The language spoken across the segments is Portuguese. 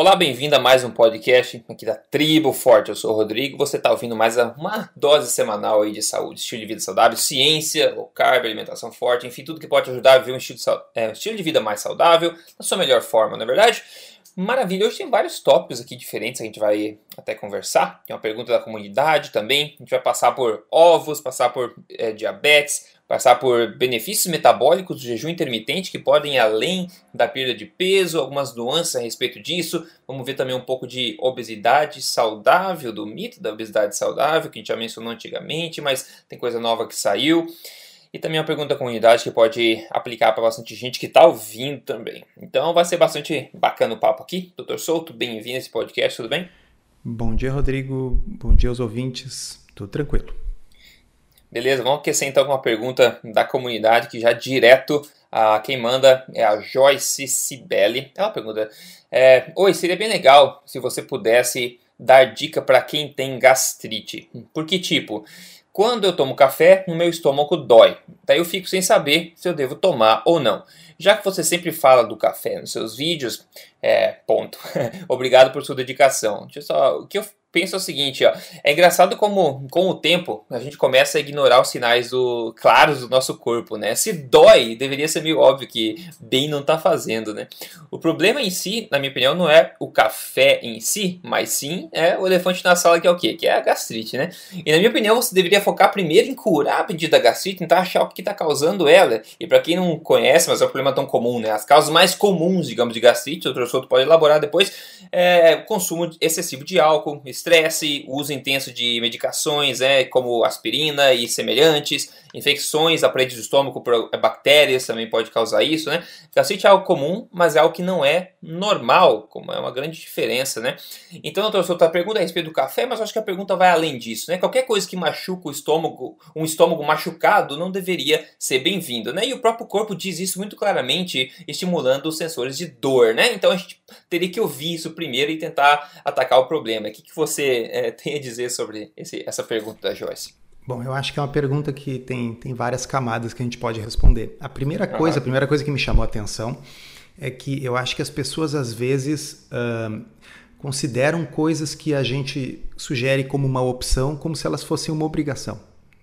Olá, bem-vindo a mais um podcast aqui da Tribo Forte. Eu sou o Rodrigo. Você está ouvindo mais uma dose semanal aí de saúde, estilo de vida saudável, ciência, low carb, alimentação forte, enfim, tudo que pode ajudar a viver um estilo de, é, um estilo de vida mais saudável, na sua melhor forma, não é verdade? Maravilha, hoje tem vários tópicos aqui diferentes que a gente vai até conversar. Tem uma pergunta da comunidade também. A gente vai passar por ovos, passar por é, diabetes, passar por benefícios metabólicos do jejum intermitente que podem ir além da perda de peso, algumas nuances a respeito disso. Vamos ver também um pouco de obesidade saudável, do mito da obesidade saudável, que a gente já mencionou antigamente, mas tem coisa nova que saiu. E também uma pergunta da comunidade que pode aplicar para bastante gente que está ouvindo também. Então vai ser bastante bacana o papo aqui. Doutor Souto, bem-vindo a esse podcast, tudo bem? Bom dia, Rodrigo. Bom dia aos ouvintes. Tudo tranquilo. Beleza, vamos aquecer então com uma pergunta da comunidade que já direto a quem manda é a Joyce Cibele. Ela pergunta: é, Oi, seria bem legal se você pudesse dar dica para quem tem gastrite. Por que tipo? Quando eu tomo café, o meu estômago dói. Daí eu fico sem saber se eu devo tomar ou não. Já que você sempre fala do café nos seus vídeos, é, ponto. Obrigado por sua dedicação. Deixa eu só, o que eu penso o seguinte, ó. É engraçado como, com o tempo, a gente começa a ignorar os sinais do, claros do nosso corpo, né? Se dói, deveria ser meio óbvio que bem não tá fazendo, né? O problema em si, na minha opinião, não é o café em si, mas sim é o elefante na sala que é o quê? Que é a gastrite, né? E na minha opinião, você deveria focar primeiro em curar a pedida da gastrite, tentar achar o que está causando ela. E para quem não conhece, mas é um problema tão comum, né? As causas mais comuns, digamos, de gastrite, o professor pode elaborar depois, é o consumo excessivo de álcool, estresse, uso intenso de medicações, é, como aspirina e semelhantes, infecções a parede do estômago por bactérias também pode causar isso, né? Gastrite é algo comum, mas é algo que não é normal, como é uma grande diferença, né? Então, doutor Souto, a pergunta é a respeito do café, mas acho que a pergunta vai além disso, né? Qualquer coisa que machuca o estômago, um estômago machucado, não deveria ser bem-vindo, né? E o próprio corpo diz isso muito claramente, estimulando os sensores de dor, né? Então, a gente teria que ouvir isso primeiro e tentar atacar o problema. O que, que você é, tem a dizer sobre esse, essa pergunta da Joyce? Bom, eu acho que é uma pergunta que tem, tem várias camadas que a gente pode responder. A primeira coisa, a primeira coisa que me chamou a atenção é que eu acho que as pessoas às vezes uh, consideram coisas que a gente sugere como uma opção como se elas fossem uma obrigação.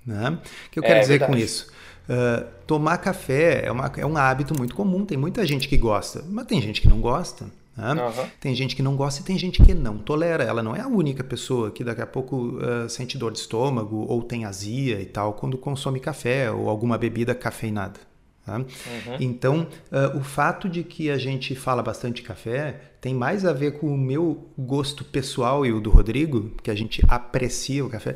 Né? O que eu quero é, dizer verdade. com isso? Uh, tomar café é, uma, é um hábito muito comum, tem muita gente que gosta, mas tem gente que não gosta. Né? Uhum. Tem gente que não gosta e tem gente que não tolera. Ela não é a única pessoa que daqui a pouco uh, sente dor de estômago ou tem azia e tal quando consome café ou alguma bebida cafeinada. Tá? Uhum. Então, uh, o fato de que a gente fala bastante café tem mais a ver com o meu gosto pessoal e o do Rodrigo, que a gente aprecia o café,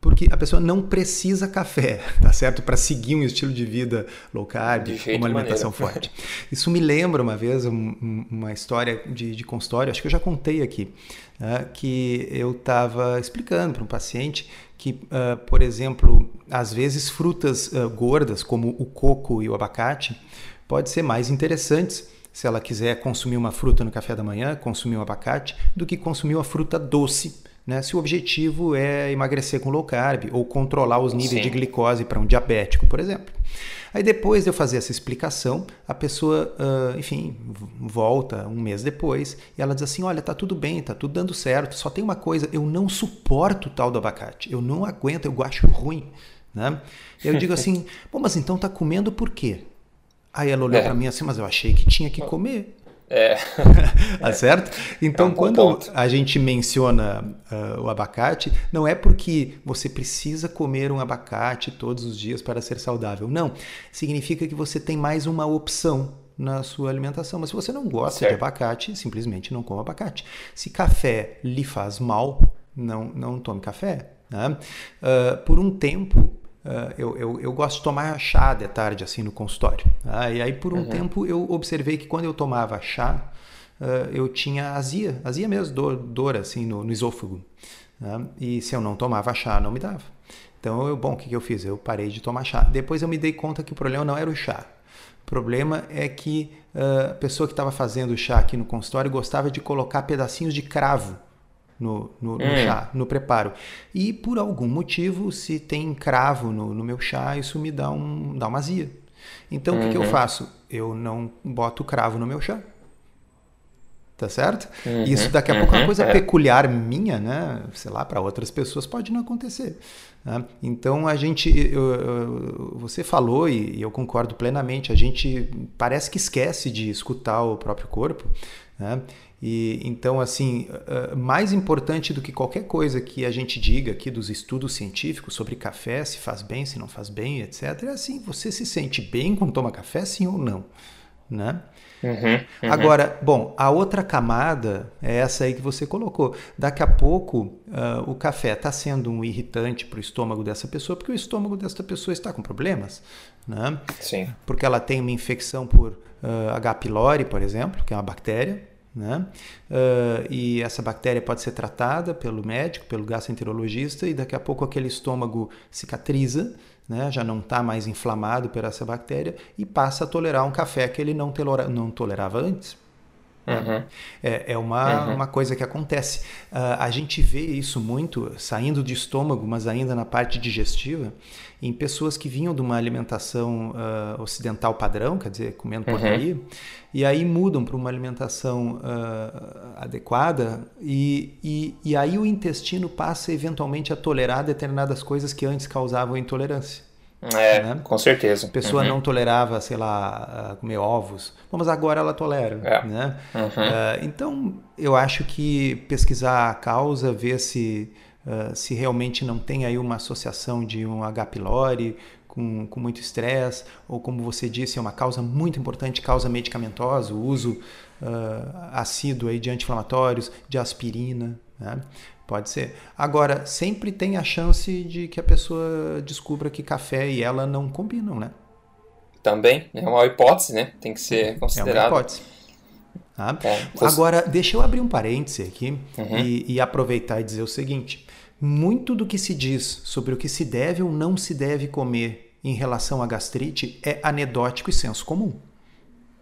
porque a pessoa não precisa café, tá certo? Para seguir um estilo de vida low carb, uma alimentação forte. Isso me lembra uma vez um, uma história de, de consultório, acho que eu já contei aqui, né? que eu estava explicando para um paciente que, uh, por exemplo, às vezes frutas uh, gordas, como o coco e o abacate, pode ser mais interessantes se ela quiser consumir uma fruta no café da manhã, consumir um abacate, do que consumir uma fruta doce, né? Se o objetivo é emagrecer com low carb ou controlar os níveis Sim. de glicose para um diabético, por exemplo. Aí depois de eu fazer essa explicação, a pessoa, uh, enfim, volta um mês depois e ela diz assim: Olha, tá tudo bem, tá tudo dando certo, só tem uma coisa, eu não suporto o tal do abacate, eu não aguento, eu acho ruim. Né? Eu digo assim: Bom, mas então tá comendo por quê? Aí ela olhou é. para mim assim: Mas eu achei que tinha que comer. É. tá certo? Então, é um quando ponto. a gente menciona uh, o abacate, não é porque você precisa comer um abacate todos os dias para ser saudável. Não. Significa que você tem mais uma opção na sua alimentação. Mas se você não gosta certo. de abacate, simplesmente não coma abacate. Se café lhe faz mal, não, não tome café. Né? Uh, por um tempo, Uh, eu, eu, eu, gosto de tomar chá de tarde, assim, no consultório. Uh, e aí, por um uhum. tempo, eu observei que quando eu tomava chá, uh, eu tinha azia, azia mesmo, dor, dor assim, no, no esôfago. Né? E se eu não tomava chá, não me dava. Então, eu, bom, o que, que eu fiz? Eu parei de tomar chá. Depois eu me dei conta que o problema não era o chá. O problema é que a pessoa que estava fazendo o chá aqui no consultório gostava de colocar pedacinhos de cravo no, no, no hum. chá, no preparo. E por algum motivo, se tem cravo no, no meu chá, isso me dá, um, dá uma azia. Então, uhum. o que, que, eu uhum. faço? Eu não boto cravo no meu chá. tá certo? Uhum, Isso daqui a pouco é uma uhum, coisa é. peculiar minha, né? Sei lá, para outras pessoas pode não acontecer. Né? Então a gente, eu, eu, você falou e eu concordo plenamente, a gente parece que esquece de escutar o próprio corpo, né? E então assim, mais importante do que qualquer coisa que a gente diga aqui dos estudos científicos sobre café, se faz bem, se não faz bem, etc, é assim, você se sente bem quando toma café, sim ou não, né? Uhum, uhum. Agora, bom, a outra camada é essa aí que você colocou. Daqui a pouco uh, o café está sendo um irritante para o estômago dessa pessoa, porque o estômago dessa pessoa está com problemas. Né? Sim. Porque ela tem uma infecção por uh, H. pylori, por exemplo, que é uma bactéria. Né? Uh, e essa bactéria pode ser tratada pelo médico, pelo gastroenterologista, e daqui a pouco aquele estômago cicatriza né, já não está mais inflamado por essa bactéria e passa a tolerar um café que ele não, não tolerava antes. Uhum. É, é uma, uhum. uma coisa que acontece. Uh, a gente vê isso muito saindo de estômago, mas ainda na parte digestiva, em pessoas que vinham de uma alimentação uh, ocidental padrão, quer dizer, comendo uhum. porcaria, e aí mudam para uma alimentação uh, adequada, e, e, e aí o intestino passa eventualmente a tolerar determinadas coisas que antes causavam intolerância. É, né? com certeza. A pessoa uhum. não tolerava, sei lá, comer ovos, mas agora ela tolera. É. Né? Uhum. Uh, então, eu acho que pesquisar a causa, ver se, uh, se realmente não tem aí uma associação de um H. pylori com, com muito estresse, ou como você disse, é uma causa muito importante, causa medicamentosa, o uso uh, assíduo aí de anti-inflamatórios, de aspirina. Né? Pode ser. Agora, sempre tem a chance de que a pessoa descubra que café e ela não combinam, né? Também, é uma hipótese, né? Tem que ser considerado. É uma hipótese. Tá? É, Agora, deixa eu abrir um parêntese aqui uhum. e, e aproveitar e dizer o seguinte: muito do que se diz sobre o que se deve ou não se deve comer em relação à gastrite é anedótico e senso comum.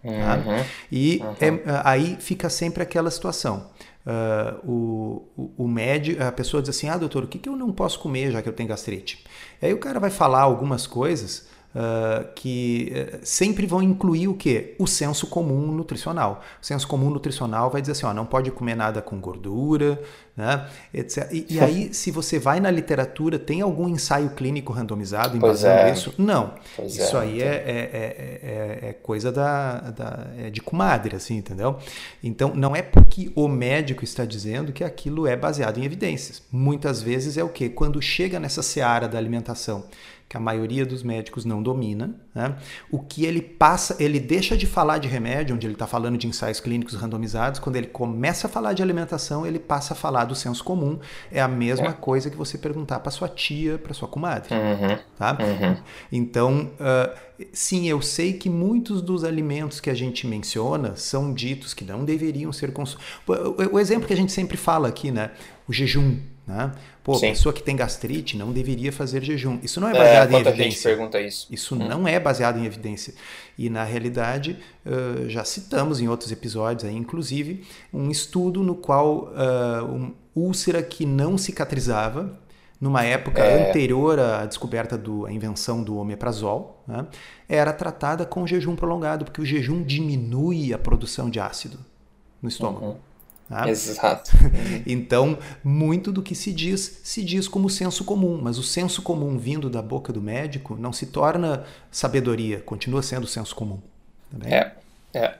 Tá? Uhum. E uhum. É, aí fica sempre aquela situação. Uh, o, o, o médico, a pessoa diz assim: Ah, doutor, o que, que eu não posso comer já que eu tenho gastrite? E aí o cara vai falar algumas coisas uh, que uh, sempre vão incluir o quê? O senso comum nutricional. O senso comum nutricional vai dizer assim: ó, não pode comer nada com gordura, né? Etc. E, e aí, se você vai na literatura, tem algum ensaio clínico randomizado embasando é. isso? Não. Pois isso é, aí é, é, é, é, coisa da, da é de comadre, assim, entendeu? Então, não é porque o médico está dizendo que aquilo é baseado em evidências. Muitas vezes é o quê? Quando chega nessa seara da alimentação que a maioria dos médicos não domina. Né? O que ele passa, ele deixa de falar de remédio, onde ele está falando de ensaios clínicos randomizados, quando ele começa a falar de alimentação, ele passa a falar do senso comum. É a mesma é. coisa que você perguntar para sua tia, para sua comadre. Uhum. Tá? Uhum. Então, uh, sim, eu sei que muitos dos alimentos que a gente menciona são ditos que não deveriam ser consumidos. O, o exemplo que a gente sempre fala aqui, né? O jejum. Né? Pô, Sim. pessoa que tem gastrite não deveria fazer jejum. Isso não é, é baseado é, em evidência. Gente pergunta isso. Isso hum. não é baseado em evidência. E na realidade, uh, já citamos em outros episódios, aí, inclusive, um estudo no qual uh, um úlcera que não cicatrizava, numa época é. anterior à descoberta da invenção do omeprazol, né, era tratada com jejum prolongado, porque o jejum diminui a produção de ácido no estômago. Uhum. Tá? Exato. então, muito do que se diz, se diz como senso comum, mas o senso comum vindo da boca do médico não se torna sabedoria, continua sendo senso comum. Tá é, é.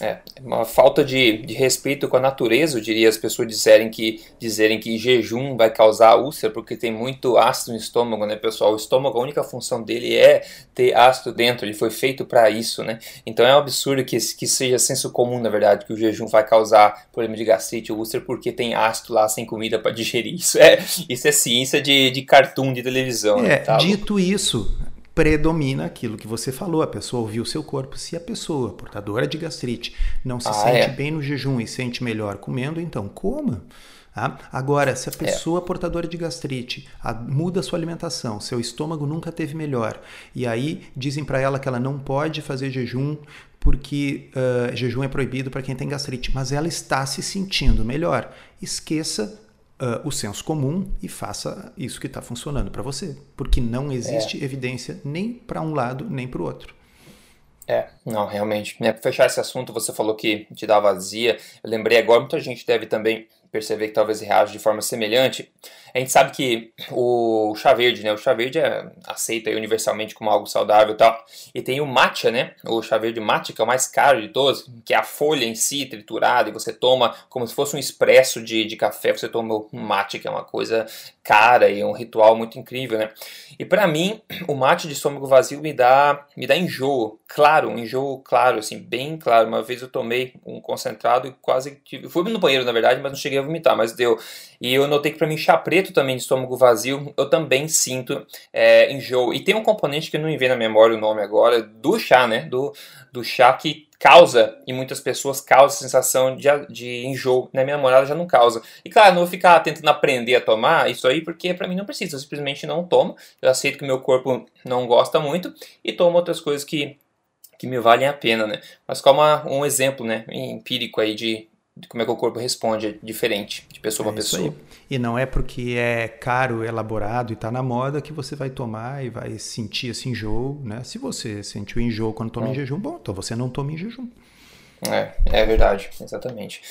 É, uma falta de, de respeito com a natureza, eu diria, as pessoas disserem que, dizerem que jejum vai causar úlcera porque tem muito ácido no estômago, né, pessoal? O estômago, a única função dele é ter ácido dentro, ele foi feito para isso, né? Então é um absurdo que, que seja senso comum, na verdade, que o jejum vai causar problema de gastrite ou úlcera porque tem ácido lá sem comida para digerir. Isso é, isso é ciência de, de cartoon de televisão. Né, é, né, tá? dito isso, predomina aquilo que você falou, a pessoa ouviu o seu corpo. Se a pessoa portadora de gastrite não se ah, sente é. bem no jejum e sente melhor comendo, então coma. Tá? Agora, se a é. pessoa é. portadora de gastrite a, muda a sua alimentação, seu estômago nunca teve melhor, e aí dizem para ela que ela não pode fazer jejum porque uh, jejum é proibido para quem tem gastrite, mas ela está se sentindo melhor. Esqueça uh, o senso comum e faça isso que está funcionando para você. Porque não existe é. evidência nem para um lado nem para o outro. É, não, realmente. Né, para fechar esse assunto, você falou que te dá vazia. Eu lembrei agora, muita gente deve também perceber que talvez reage de forma semelhante. A gente sabe que o chá verde, né? O chá verde é aceito universalmente como algo saudável e tal. E tem o matcha, né? O chá verde matcha, que é o mais caro de todos, que é a folha em si triturada e você toma como se fosse um expresso de, de café. Você toma o matcha, que é uma coisa cara e um ritual muito incrível, né? E para mim, o matcha de estômago vazio me dá, me dá enjoo. Claro, um enjoo claro, assim, bem claro. Uma vez eu tomei um concentrado e quase tive... Fui no banheiro, na verdade, mas não cheguei a vomitar, mas deu. E eu notei que para mim chá preto também de estômago vazio, eu também sinto é, enjoo. E tem um componente que não me vem na memória o nome agora, do chá, né? Do, do chá que causa, e muitas pessoas causa sensação de, de enjoo. Na minha namorada já não causa. E claro, não vou ficar tentando aprender a tomar isso aí, porque para mim não precisa. Eu simplesmente não tomo. Eu aceito que meu corpo não gosta muito e tomo outras coisas que que me valem a pena, né? Mas como um exemplo, né, empírico aí de como é que o corpo responde é diferente de pessoa é para pessoa. Aí. E não é porque é caro, elaborado e está na moda que você vai tomar e vai sentir esse enjoo, né? Se você sentiu enjoo quando toma é. em jejum, bom, então você não toma em jejum. É, é verdade, exatamente.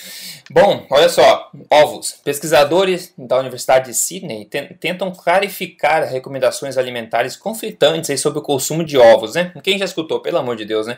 Bom, olha só, ovos. Pesquisadores da Universidade de Sydney tentam clarificar recomendações alimentares conflitantes sobre o consumo de ovos, né? Quem já escutou, pelo amor de Deus, né?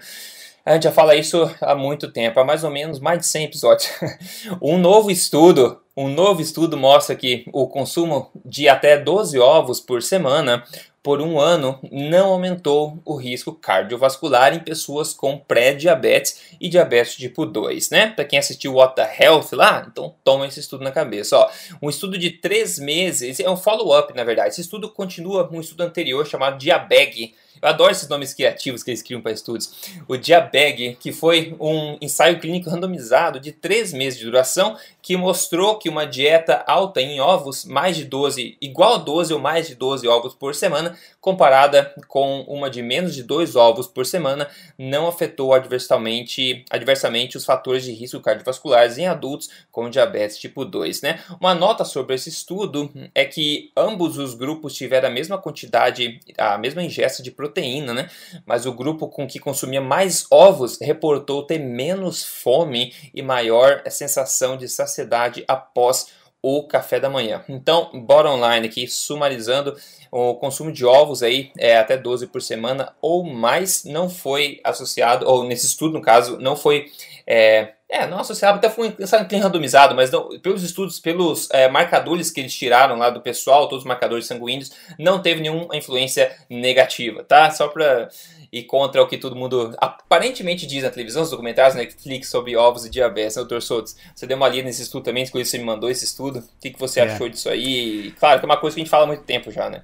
A gente já fala isso há muito tempo, há mais ou menos mais de 100 episódios. um novo estudo, um novo estudo mostra que o consumo de até 12 ovos por semana por um ano não aumentou o risco cardiovascular em pessoas com pré-diabetes e diabetes tipo 2, né? Para quem assistiu What the Health lá, então toma esse estudo na cabeça. Ó, um estudo de três meses, é um follow-up na verdade. Esse estudo continua um estudo anterior chamado Diabeg, eu adoro esses nomes criativos que eles criam para estudos. O Diabeg, que foi um ensaio clínico randomizado de 3 meses de duração, que mostrou que uma dieta alta em ovos, mais de 12, igual a 12 ou mais de 12 ovos por semana, comparada com uma de menos de 2 ovos por semana, não afetou adversamente, adversamente os fatores de risco cardiovasculares em adultos com diabetes tipo 2. Né? Uma nota sobre esse estudo é que ambos os grupos tiveram a mesma quantidade, a mesma ingesta de proteína, né? mas o grupo com que consumia mais ovos reportou ter menos fome e maior sensação de saciedade saciedade após o café da manhã. Então, bora online aqui, sumarizando, o consumo de ovos aí é até 12 por semana ou mais não foi associado, ou nesse estudo no caso, não foi é, é, não associado, até foi um randomizado, mas não, pelos estudos, pelos é, marcadores que eles tiraram lá do pessoal, todos os marcadores sanguíneos, não teve nenhuma influência negativa, tá? Só para ir contra o que todo mundo aparentemente diz na televisão, os documentários na Netflix sobre ovos e diabetes, né, doutor Soutos? Você deu uma lida nesse estudo também, você me mandou esse estudo, o que, que você é. achou disso aí? Claro que é uma coisa que a gente fala há muito tempo já, né?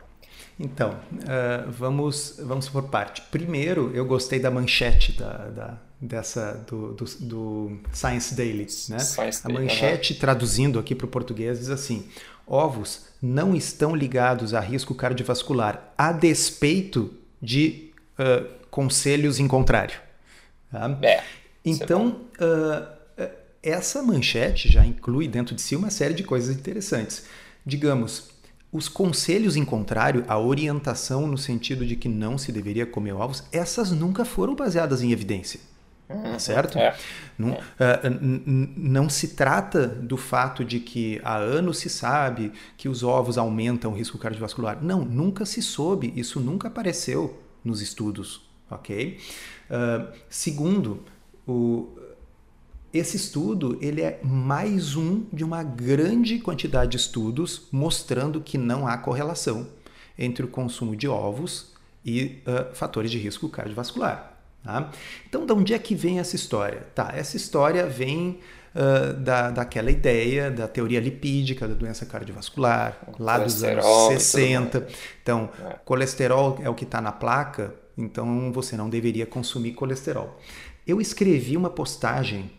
Então, uh, vamos, vamos por parte. Primeiro, eu gostei da manchete da, da dessa do, do, do, Science Daily. Né? Science a manchete, uhum. traduzindo aqui para o português, diz assim: ovos não estão ligados a risco cardiovascular, a despeito de uh, conselhos em contrário. Tá? É, é então, uh, essa manchete já inclui dentro de si uma série de coisas interessantes. Digamos, os conselhos em contrário, a orientação no sentido de que não se deveria comer ovos, essas nunca foram baseadas em evidência. Uhum, certo? É. Não, uh, não se trata do fato de que há anos se sabe que os ovos aumentam o risco cardiovascular. Não, nunca se soube, isso nunca apareceu nos estudos, ok? Uh, segundo, o, esse estudo ele é mais um de uma grande quantidade de estudos mostrando que não há correlação entre o consumo de ovos e uh, fatores de risco cardiovascular. Tá? Então, de onde é que vem essa história? Tá, essa história vem uh, da, daquela ideia da teoria lipídica da doença cardiovascular, lá dos anos 60. Então, é. colesterol é o que está na placa, então você não deveria consumir colesterol. Eu escrevi uma postagem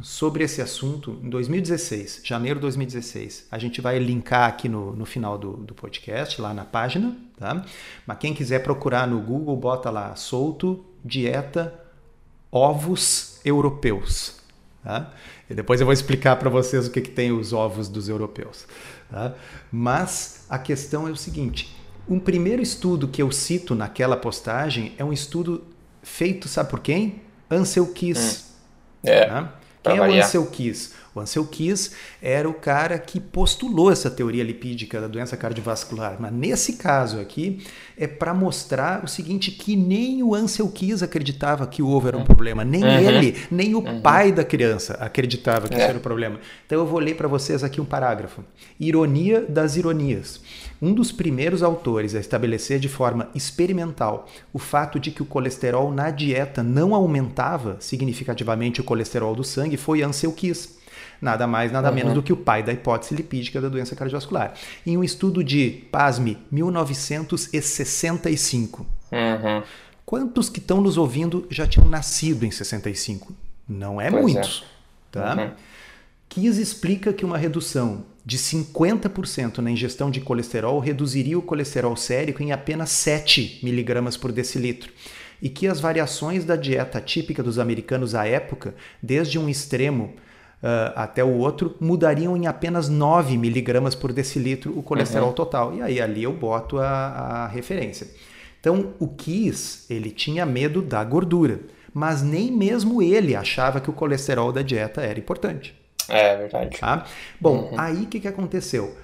sobre esse assunto em 2016, janeiro de 2016. A gente vai linkar aqui no, no final do, do podcast, lá na página, tá? Mas quem quiser procurar no Google, bota lá solto dieta ovos europeus. Tá? E depois eu vou explicar para vocês o que, que tem os ovos dos europeus. Tá? Mas a questão é o seguinte: um primeiro estudo que eu cito naquela postagem é um estudo feito, sabe por quem? Ansel Keys. Hum. É. Tá? Quem é o Ansel Keys? O Ansel Keys era o cara que postulou essa teoria lipídica da doença cardiovascular, mas nesse caso aqui é para mostrar o seguinte que nem o Ansel Keys acreditava que o ovo era um problema, nem uhum. ele, nem o uhum. pai da criança acreditava que é. isso era o problema. Então eu vou ler para vocês aqui um parágrafo. Ironia das ironias. Um dos primeiros autores a estabelecer de forma experimental o fato de que o colesterol na dieta não aumentava significativamente o colesterol do sangue foi Ansel Keys nada mais, nada uhum. menos do que o pai da hipótese lipídica da doença cardiovascular. Em um estudo de, pasme, 1965. Uhum. Quantos que estão nos ouvindo já tinham nascido em 65? Não é pois muitos. É. Tá? Uhum. Kies explica que uma redução de 50% na ingestão de colesterol reduziria o colesterol sérico em apenas 7 miligramas por decilitro e que as variações da dieta típica dos americanos à época, desde um extremo uh, até o outro, mudariam em apenas 9 miligramas por decilitro o colesterol uhum. total. E aí ali eu boto a, a referência. Então o Kiss ele tinha medo da gordura, mas nem mesmo ele achava que o colesterol da dieta era importante. É verdade. Tá? Bom, uhum. aí o que, que aconteceu?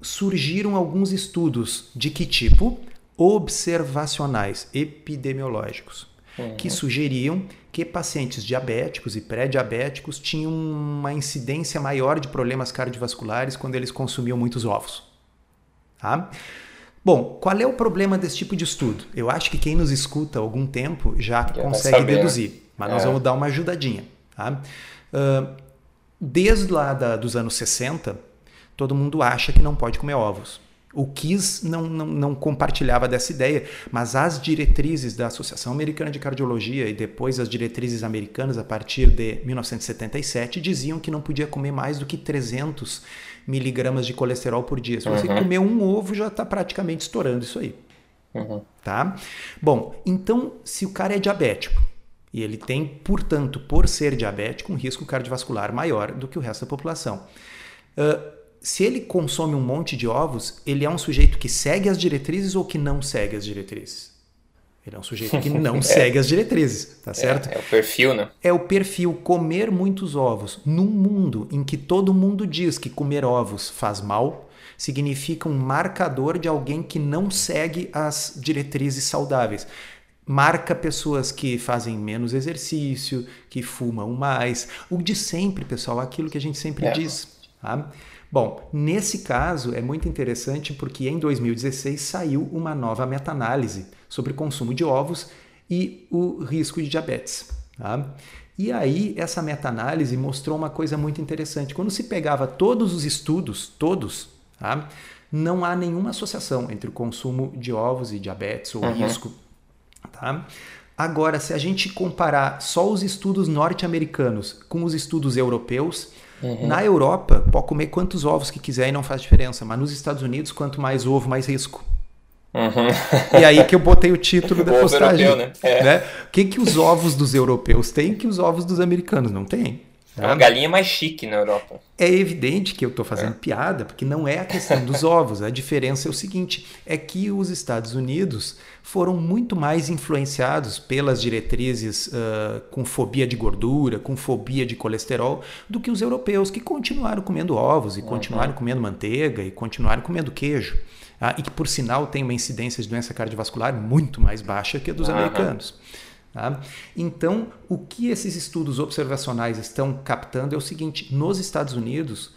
Surgiram alguns estudos de que tipo? Observacionais, epidemiológicos, uhum. que sugeriam que pacientes diabéticos e pré-diabéticos tinham uma incidência maior de problemas cardiovasculares quando eles consumiam muitos ovos. Tá? Bom, qual é o problema desse tipo de estudo? Eu acho que quem nos escuta há algum tempo já, já consegue deduzir, mas é. nós vamos dar uma ajudadinha. Tá? Uh, desde lá da, dos anos 60, todo mundo acha que não pode comer ovos. O Kiss não, não, não, compartilhava dessa ideia, mas as diretrizes da Associação Americana de Cardiologia e depois as diretrizes americanas a partir de 1977 diziam que não podia comer mais do que 300 miligramas de colesterol por dia. Se você uhum. comer um ovo, já está praticamente estourando isso aí. Uhum. Tá? Bom, então, se o cara é diabético e ele tem, portanto, por ser diabético, um risco cardiovascular maior do que o resto da população. Uh, se ele consome um monte de ovos, ele é um sujeito que segue as diretrizes ou que não segue as diretrizes? Ele é um sujeito que não é. segue as diretrizes, tá certo? É, é, o perfil, né? É o perfil comer muitos ovos num mundo em que todo mundo diz que comer ovos faz mal, significa um marcador de alguém que não segue as diretrizes saudáveis. Marca pessoas que fazem menos exercício, que fumam mais. O de sempre, pessoal, aquilo que a gente sempre é. diz. Tá? Bom, nesse caso é muito interessante porque em 2016 saiu uma nova meta-análise sobre o consumo de ovos e o risco de diabetes. Tá? E aí, essa meta-análise mostrou uma coisa muito interessante. Quando se pegava todos os estudos, todos, tá? não há nenhuma associação entre o consumo de ovos e diabetes ou uhum. risco. Tá? Agora, se a gente comparar só os estudos norte-americanos com os estudos europeus, Uhum. Na Europa, pode comer quantos ovos que quiser e não faz diferença, mas nos Estados Unidos, quanto mais ovo, mais risco. Uhum. E aí que eu botei o título da postagem. Europeu, né? É. né? O que, que os ovos dos europeus têm que os ovos dos americanos não têm? É uma galinha mais chique na Europa. É evidente que eu estou fazendo é. piada, porque não é a questão dos ovos. A diferença é o seguinte: é que os Estados Unidos foram muito mais influenciados pelas diretrizes uh, com fobia de gordura, com fobia de colesterol, do que os europeus, que continuaram comendo ovos, e uhum. continuaram comendo manteiga, e continuaram comendo queijo. Ah, e que, por sinal, tem uma incidência de doença cardiovascular muito mais baixa que a dos uhum. americanos. Tá? Então, o que esses estudos observacionais estão captando é o seguinte: nos Estados Unidos,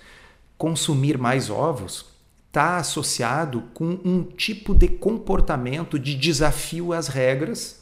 consumir mais ovos está associado com um tipo de comportamento de desafio às regras,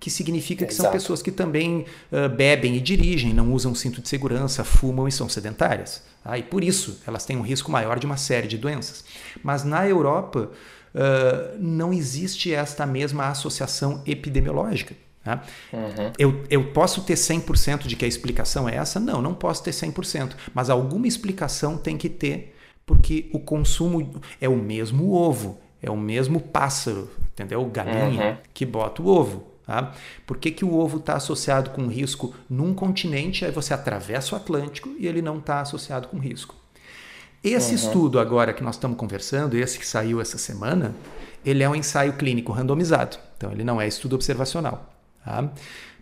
que significa que Exato. são pessoas que também uh, bebem e dirigem, não usam cinto de segurança, fumam e são sedentárias. Tá? E por isso elas têm um risco maior de uma série de doenças. Mas na Europa uh, não existe esta mesma associação epidemiológica. Tá? Uhum. Eu, eu posso ter 100% de que a explicação é essa? Não, não posso ter 100%. Mas alguma explicação tem que ter, porque o consumo é o mesmo ovo, é o mesmo pássaro, entendeu? Galinha uhum. que bota o ovo. Tá? Por que, que o ovo está associado com risco num continente, aí você atravessa o Atlântico e ele não está associado com risco? Esse uhum. estudo agora que nós estamos conversando, esse que saiu essa semana, ele é um ensaio clínico randomizado. Então ele não é estudo observacional. Tá?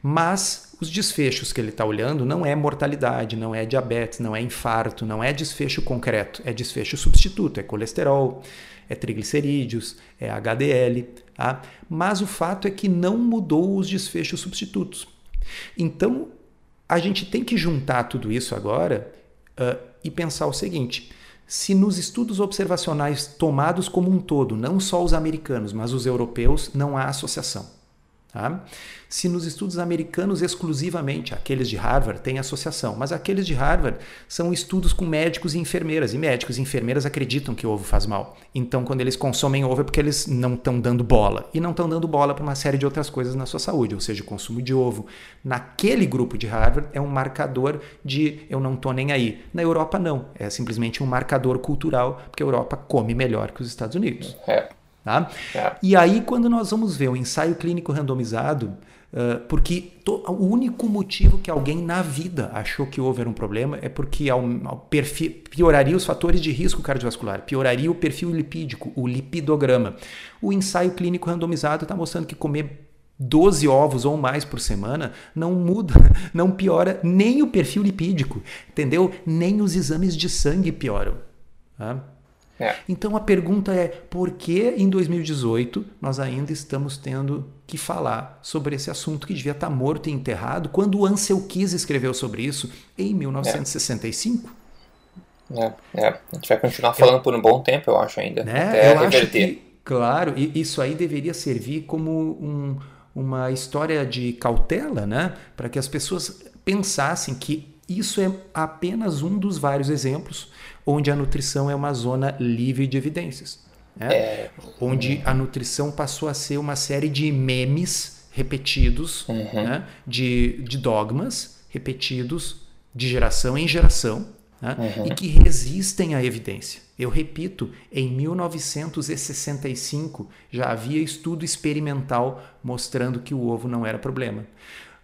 Mas os desfechos que ele está olhando não é mortalidade, não é diabetes, não é infarto, não é desfecho concreto, é desfecho substituto, é colesterol, é triglicerídeos, é HDL. Tá? Mas o fato é que não mudou os desfechos substitutos. Então, a gente tem que juntar tudo isso agora uh, e pensar o seguinte: se nos estudos observacionais tomados como um todo, não só os americanos, mas os europeus, não há associação. Tá? Se nos estudos americanos exclusivamente, aqueles de Harvard têm associação, mas aqueles de Harvard são estudos com médicos e enfermeiras, e médicos e enfermeiras acreditam que o ovo faz mal. Então, quando eles consomem ovo é porque eles não estão dando bola. E não estão dando bola para uma série de outras coisas na sua saúde, ou seja, o consumo de ovo naquele grupo de Harvard é um marcador de eu não estou nem aí. Na Europa, não. É simplesmente um marcador cultural, porque a Europa come melhor que os Estados Unidos. É. Tá? É. E aí, quando nós vamos ver o ensaio clínico randomizado, uh, porque to, o único motivo que alguém na vida achou que houve um problema é porque ao, ao perfil, pioraria os fatores de risco cardiovascular, pioraria o perfil lipídico, o lipidograma. O ensaio clínico randomizado está mostrando que comer 12 ovos ou mais por semana não muda, não piora nem o perfil lipídico, entendeu? Nem os exames de sangue pioram. Tá? É. Então a pergunta é: por que em 2018 nós ainda estamos tendo que falar sobre esse assunto que devia estar morto e enterrado quando o Ansel Keys escreveu sobre isso em 1965? É, é. A gente vai continuar falando por um bom tempo, eu acho ainda. Né? Até eu reverter. Acho que, claro, isso aí deveria servir como um, uma história de cautela, né? Para que as pessoas pensassem que isso é apenas um dos vários exemplos onde a nutrição é uma zona livre de evidências. Né? É. Onde a nutrição passou a ser uma série de memes repetidos, uhum. né? de, de dogmas repetidos de geração em geração, né? uhum. e que resistem à evidência. Eu repito, em 1965 já havia estudo experimental mostrando que o ovo não era problema.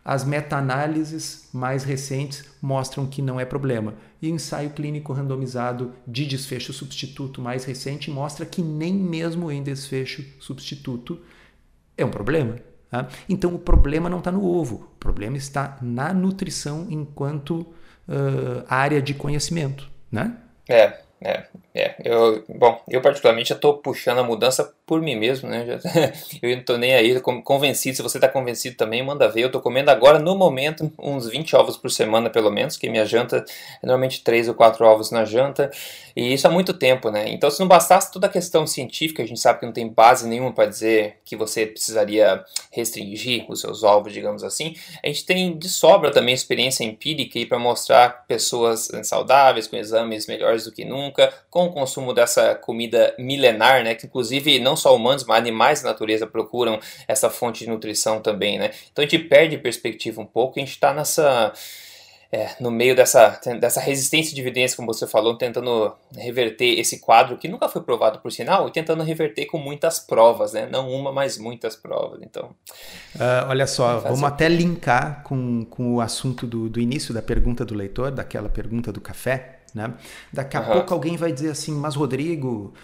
As meta-análises mais recentes mostram que não é problema. E o ensaio clínico randomizado de desfecho substituto mais recente mostra que nem mesmo em desfecho substituto é um problema. Tá? Então o problema não está no ovo, o problema está na nutrição enquanto uh, área de conhecimento. Né? É, é, é. Eu, bom, eu particularmente já estou puxando a mudança por mim mesmo, né? Já, eu não tô nem aí, convencido. Se você está convencido também, manda ver. Eu tô comendo agora, no momento, uns 20 ovos por semana, pelo menos, que minha janta é normalmente 3 ou 4 ovos na janta. E isso há muito tempo, né? Então, se não bastasse toda a questão científica, a gente sabe que não tem base nenhuma para dizer que você precisaria restringir os seus ovos, digamos assim. A gente tem de sobra também experiência empírica para mostrar pessoas saudáveis, com exames melhores do que nunca, com o consumo dessa comida milenar, né? Que inclusive não só humanos, mas animais da natureza procuram essa fonte de nutrição também, né? Então a gente perde perspectiva um pouco, a gente está nessa é, no meio dessa, dessa resistência de evidência, como você falou, tentando reverter esse quadro que nunca foi provado por sinal e tentando reverter com muitas provas, né? Não uma, mas muitas provas. Então, uh, olha só, vamos até linkar com, com o assunto do, do início da pergunta do leitor, daquela pergunta do café. Né? Daqui a uhum. pouco alguém vai dizer assim, mas Rodrigo,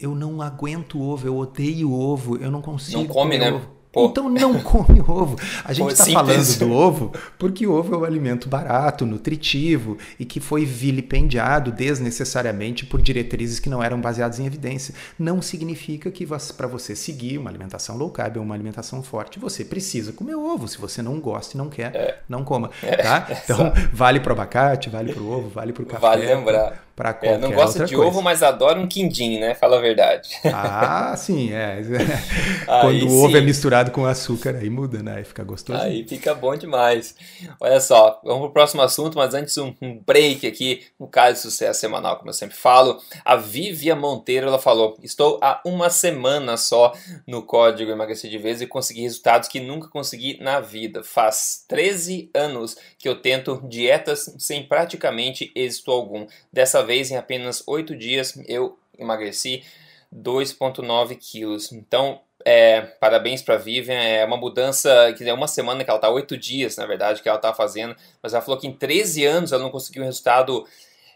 eu não aguento ovo, eu odeio ovo, eu não consigo. Não come, né? Ovo. Pô. Então não come ovo. A gente está falando do ovo porque o ovo é um alimento barato, nutritivo e que foi vilipendiado desnecessariamente por diretrizes que não eram baseadas em evidência. Não significa que para você seguir uma alimentação low carb ou uma alimentação forte, você precisa comer ovo. Se você não gosta e não quer, é. não coma. É. Tá? Então vale para o abacate, vale para o ovo, vale para o café. Vale lembrar para qualquer é, não gosta de coisa. ovo, mas adora um quindim, né? Fala a verdade. Ah, sim, é. Quando o ovo é misturado com açúcar, aí muda, né? Aí fica gostoso. Aí fica bom demais. Olha só, vamos pro próximo assunto, mas antes um, um break aqui, um caso de sucesso semanal, como eu sempre falo. A Vivia Monteiro, ela falou, estou há uma semana só no código emagrecer de vez e consegui resultados que nunca consegui na vida. Faz 13 anos que eu tento dietas sem praticamente êxito algum. Dessa vez, em apenas 8 dias, eu emagreci 2,9 quilos. Então, é, parabéns para Vivian. É uma mudança que é uma semana que ela está, oito dias, na verdade, que ela está fazendo. Mas ela falou que em 13 anos ela não conseguiu um resultado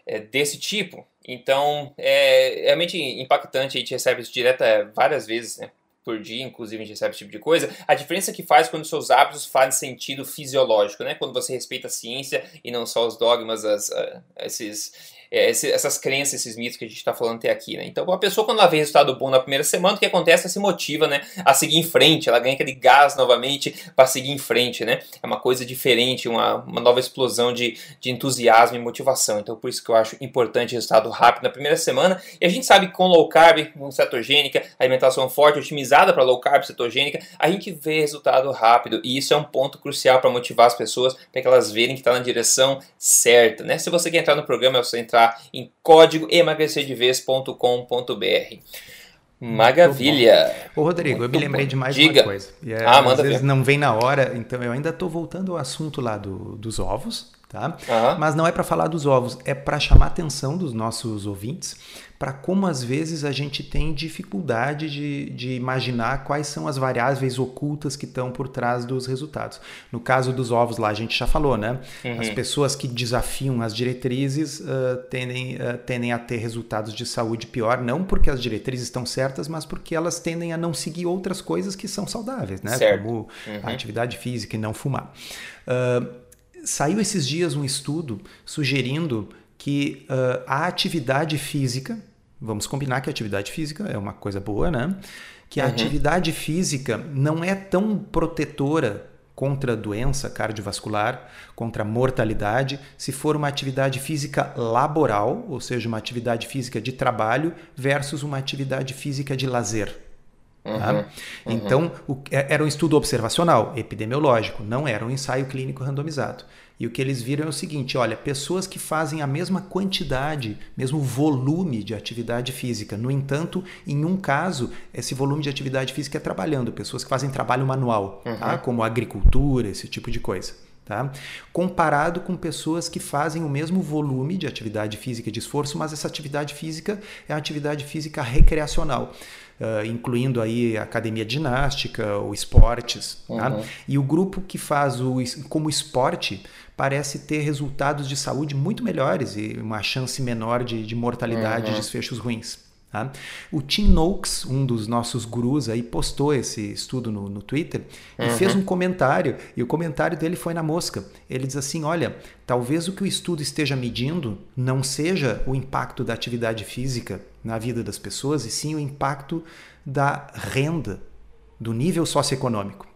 é, desse tipo. Então, é realmente impactante. A gente recebe isso direto é, várias vezes, né? por dia, inclusive a gente recebe esse tipo de coisa, a diferença que faz quando seus hábitos fazem sentido fisiológico, né? Quando você respeita a ciência e não só os dogmas, as, uh, esses é, essas crenças, esses mitos que a gente está falando até aqui, né? Então, uma pessoa, quando ela vê resultado bom na primeira semana, o que acontece? Ela se motiva, né? A seguir em frente, ela ganha aquele gás novamente para seguir em frente, né? É uma coisa diferente, uma, uma nova explosão de, de entusiasmo e motivação. Então, por isso que eu acho importante resultado rápido na primeira semana. E a gente sabe que com low carb, com cetogênica, alimentação forte, otimizada para low carb, cetogênica, a gente vê resultado rápido. E isso é um ponto crucial para motivar as pessoas, para que elas verem que está na direção certa, né? Se você quer entrar no programa, é só entrar entrar em código emagrecerdeves.com.br. Maravilha! Ô Rodrigo, Muito eu me lembrei bom. de mais Diga. uma coisa. É, ah, manda às vezes ver. não vem na hora, então eu ainda estou voltando ao assunto lá do, dos ovos, tá? Uhum. Mas não é para falar dos ovos, é para chamar a atenção dos nossos ouvintes para como às vezes a gente tem dificuldade de, de imaginar quais são as variáveis ocultas que estão por trás dos resultados. No caso dos ovos lá, a gente já falou, né? Uhum. As pessoas que desafiam as diretrizes uh, tendem, uh, tendem a ter resultados de saúde pior, não porque as diretrizes estão certas, mas porque elas tendem a não seguir outras coisas que são saudáveis, né? Certo. Como uhum. a atividade física e não fumar. Uh, saiu esses dias um estudo sugerindo que uh, a atividade física, vamos combinar que a atividade física é uma coisa boa, né? Que a uhum. atividade física não é tão protetora contra doença cardiovascular, contra mortalidade, se for uma atividade física laboral, ou seja, uma atividade física de trabalho, versus uma atividade física de lazer. Tá? Uhum, Então, o, é, era um estudo observacional, epidemiológico, não era um ensaio clínico randomizado. E o que eles viram é o seguinte: olha, pessoas que fazem a mesma quantidade, mesmo volume de atividade física. No entanto, em um caso, esse volume de atividade física é trabalhando, pessoas que fazem trabalho manual, uhum. tá? como agricultura, esse tipo de coisa. Tá? Comparado com pessoas que fazem o mesmo volume de atividade física de esforço, mas essa atividade física é a atividade física recreacional. Uh, incluindo aí academia de ginástica ou esportes. Uhum. Tá? E o grupo que faz o como esporte parece ter resultados de saúde muito melhores e uma chance menor de, de mortalidade uhum. e desfechos ruins. Tá? O Tim Noakes, um dos nossos gurus, aí, postou esse estudo no, no Twitter e uhum. fez um comentário, e o comentário dele foi na mosca. Ele diz assim: olha, talvez o que o estudo esteja medindo não seja o impacto da atividade física na vida das pessoas, e sim o impacto da renda, do nível socioeconômico.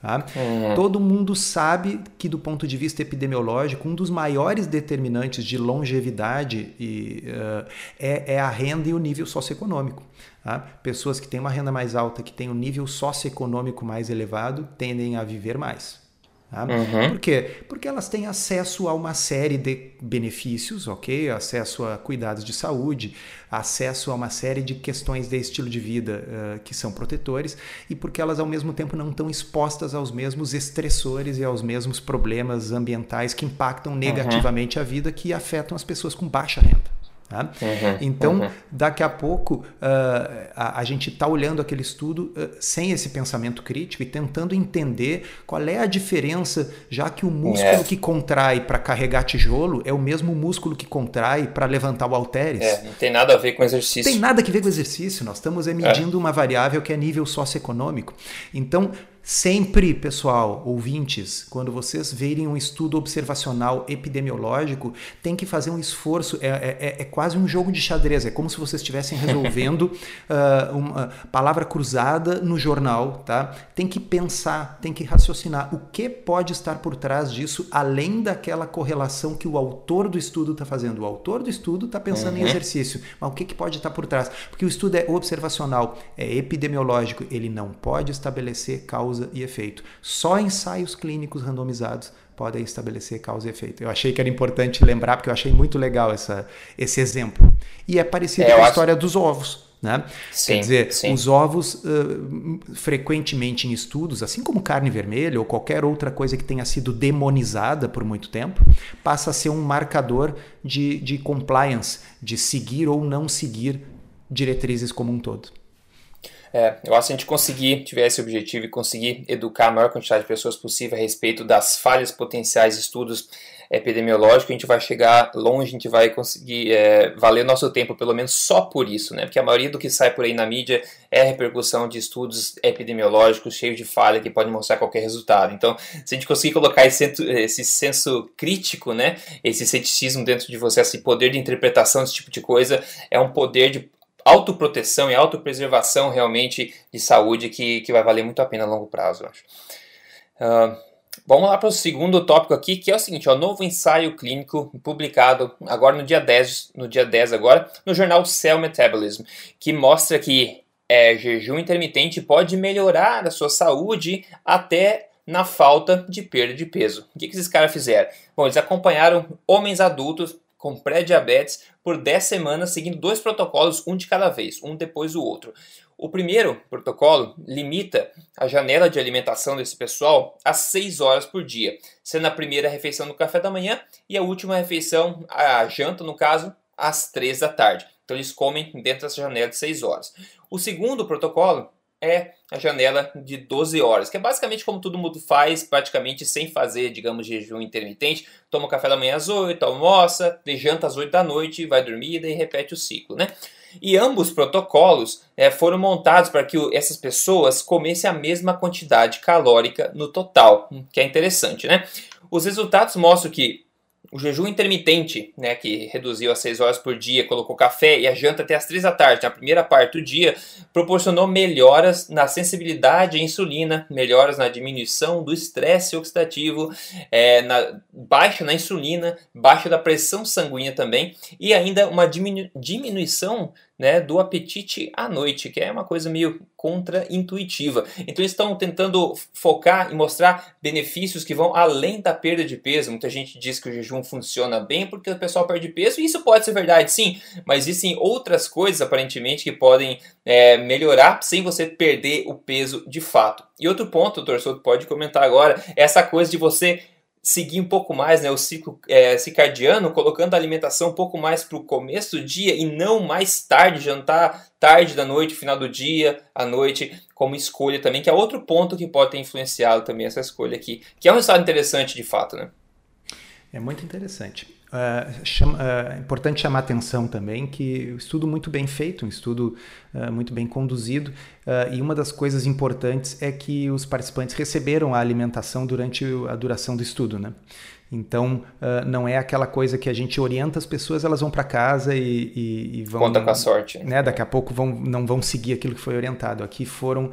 Tá? Uhum. Todo mundo sabe que, do ponto de vista epidemiológico, um dos maiores determinantes de longevidade e, uh, é, é, a renda e o nível socioeconômico. Tá? Pessoas que têm uma renda mais alta, que têm um nível socioeconômico mais elevado, tendem a viver mais. Tá? Uhum. Por quê? Porque elas têm acesso a uma série de benefícios, ok? Acesso a cuidados de saúde, acesso a uma série de questões de estilo de vida uh, que são protetores e porque elas ao mesmo tempo não estão expostas aos mesmos estressores e aos mesmos problemas ambientais que impactam uhum. negativamente uhum. a vida que afetam as pessoas com baixa renda. Tá? Uhum, então, uhum. daqui a pouco, uh, a, a, gente está olhando aquele estudo uh, sem esse pensamento crítico e tentando entender qual é a diferença, já que o músculo é. que contrai para carregar tijolo é o mesmo músculo que contrai para levantar o halteres. É, não tem nada a ver com exercício. Tem nada a ver com exercício. Nós estamos medindo é. uma variável que é nível socioeconômico. Então, Sempre, pessoal, ouvintes, quando vocês verem um estudo observacional epidemiológico, tem que fazer um esforço. É, é, é quase um jogo de xadrez. É como se vocês estivessem resolvendo uh, uma palavra cruzada no jornal. Tá? Tem que pensar, tem que raciocinar. O que pode estar por trás disso, além daquela correlação que o autor do estudo está fazendo? O autor do estudo está pensando uhum. em exercício, mas o que, que pode estar por trás? Porque o estudo é observacional, é epidemiológico, ele não pode estabelecer causa causa e efeito. Só ensaios clínicos randomizados podem estabelecer causa e efeito. Eu achei que era importante lembrar, porque eu achei muito legal essa, esse exemplo. E é parecido é, com a acho... história dos ovos. Né? Sim, Quer dizer, sim. os ovos, uh, frequentemente em estudos, assim como carne vermelha ou qualquer outra coisa que tenha sido demonizada por muito tempo, passa a ser um marcador de, de compliance, de seguir ou não seguir diretrizes como um todo. É, eu acho que a gente conseguir, tiver esse objetivo e conseguir educar a maior quantidade de pessoas possível a respeito das falhas potenciais de estudos epidemiológicos, a gente vai chegar longe, a gente vai conseguir é, valer nosso tempo, pelo menos só por isso, né? Porque a maioria do que sai por aí na mídia é repercussão de estudos epidemiológicos cheios de falha que podem mostrar qualquer resultado. Então, se a gente conseguir colocar esse, esse senso crítico, né? Esse ceticismo dentro de você, esse poder de interpretação desse tipo de coisa, é um poder de autoproteção e autopreservação realmente de saúde que, que vai valer muito a pena a longo prazo, eu acho. Uh, vamos lá para o segundo tópico aqui, que é o seguinte, o novo ensaio clínico publicado agora no dia 10, no dia 10 agora, no jornal Cell Metabolism, que mostra que é, jejum intermitente pode melhorar a sua saúde até na falta de perda de peso. O que, que esses caras fizeram? Bom, eles acompanharam homens adultos com pré-diabetes por 10 semanas, seguindo dois protocolos, um de cada vez, um depois do outro. O primeiro protocolo limita a janela de alimentação desse pessoal a 6 horas por dia, sendo a primeira refeição no café da manhã e a última refeição, a janta no caso, às 3 da tarde. Então eles comem dentro dessa janela de 6 horas. O segundo protocolo é a janela de 12 horas, que é basicamente como todo mundo faz, praticamente sem fazer, digamos, jejum intermitente. Toma café da manhã às 8, almoça, janta às 8 da noite, vai dormir e daí repete o ciclo, né? E ambos protocolos é, foram montados para que essas pessoas comessem a mesma quantidade calórica no total, que é interessante, né? Os resultados mostram que o jejum intermitente, né, que reduziu a 6 horas por dia, colocou café e a janta até as 3 da tarde, na primeira parte do dia, proporcionou melhoras na sensibilidade à insulina, melhoras na diminuição do estresse oxidativo, é, na, baixa na insulina, baixa da pressão sanguínea também, e ainda uma diminu diminuição né, do apetite à noite, que é uma coisa meio contra-intuitiva. Então eles estão tentando focar e mostrar benefícios que vão além da perda de peso. Muita gente diz que o jejum funciona bem porque o pessoal perde peso, e isso pode ser verdade, sim, mas existem outras coisas aparentemente que podem é, melhorar sem você perder o peso de fato. E outro ponto, o torcedor pode comentar agora, é essa coisa de você seguir um pouco mais né, o ciclo é, circadiano, colocando a alimentação um pouco mais para o começo do dia e não mais tarde, jantar tarde da noite, final do dia, à noite, como escolha também, que é outro ponto que pode ter influenciado também essa escolha aqui, que é um resultado interessante de fato, né? É muito interessante. Uh, chama, uh, é importante chamar atenção também que estudo muito bem feito, um estudo uh, muito bem conduzido, e uma das coisas importantes é que os participantes receberam a alimentação durante a duração do estudo. Né? Então, não é aquela coisa que a gente orienta as pessoas, elas vão para casa e, e, e, vão. Conta com a sorte. Né? Daqui a pouco vão, não vão seguir aquilo que foi orientado. Aqui foram,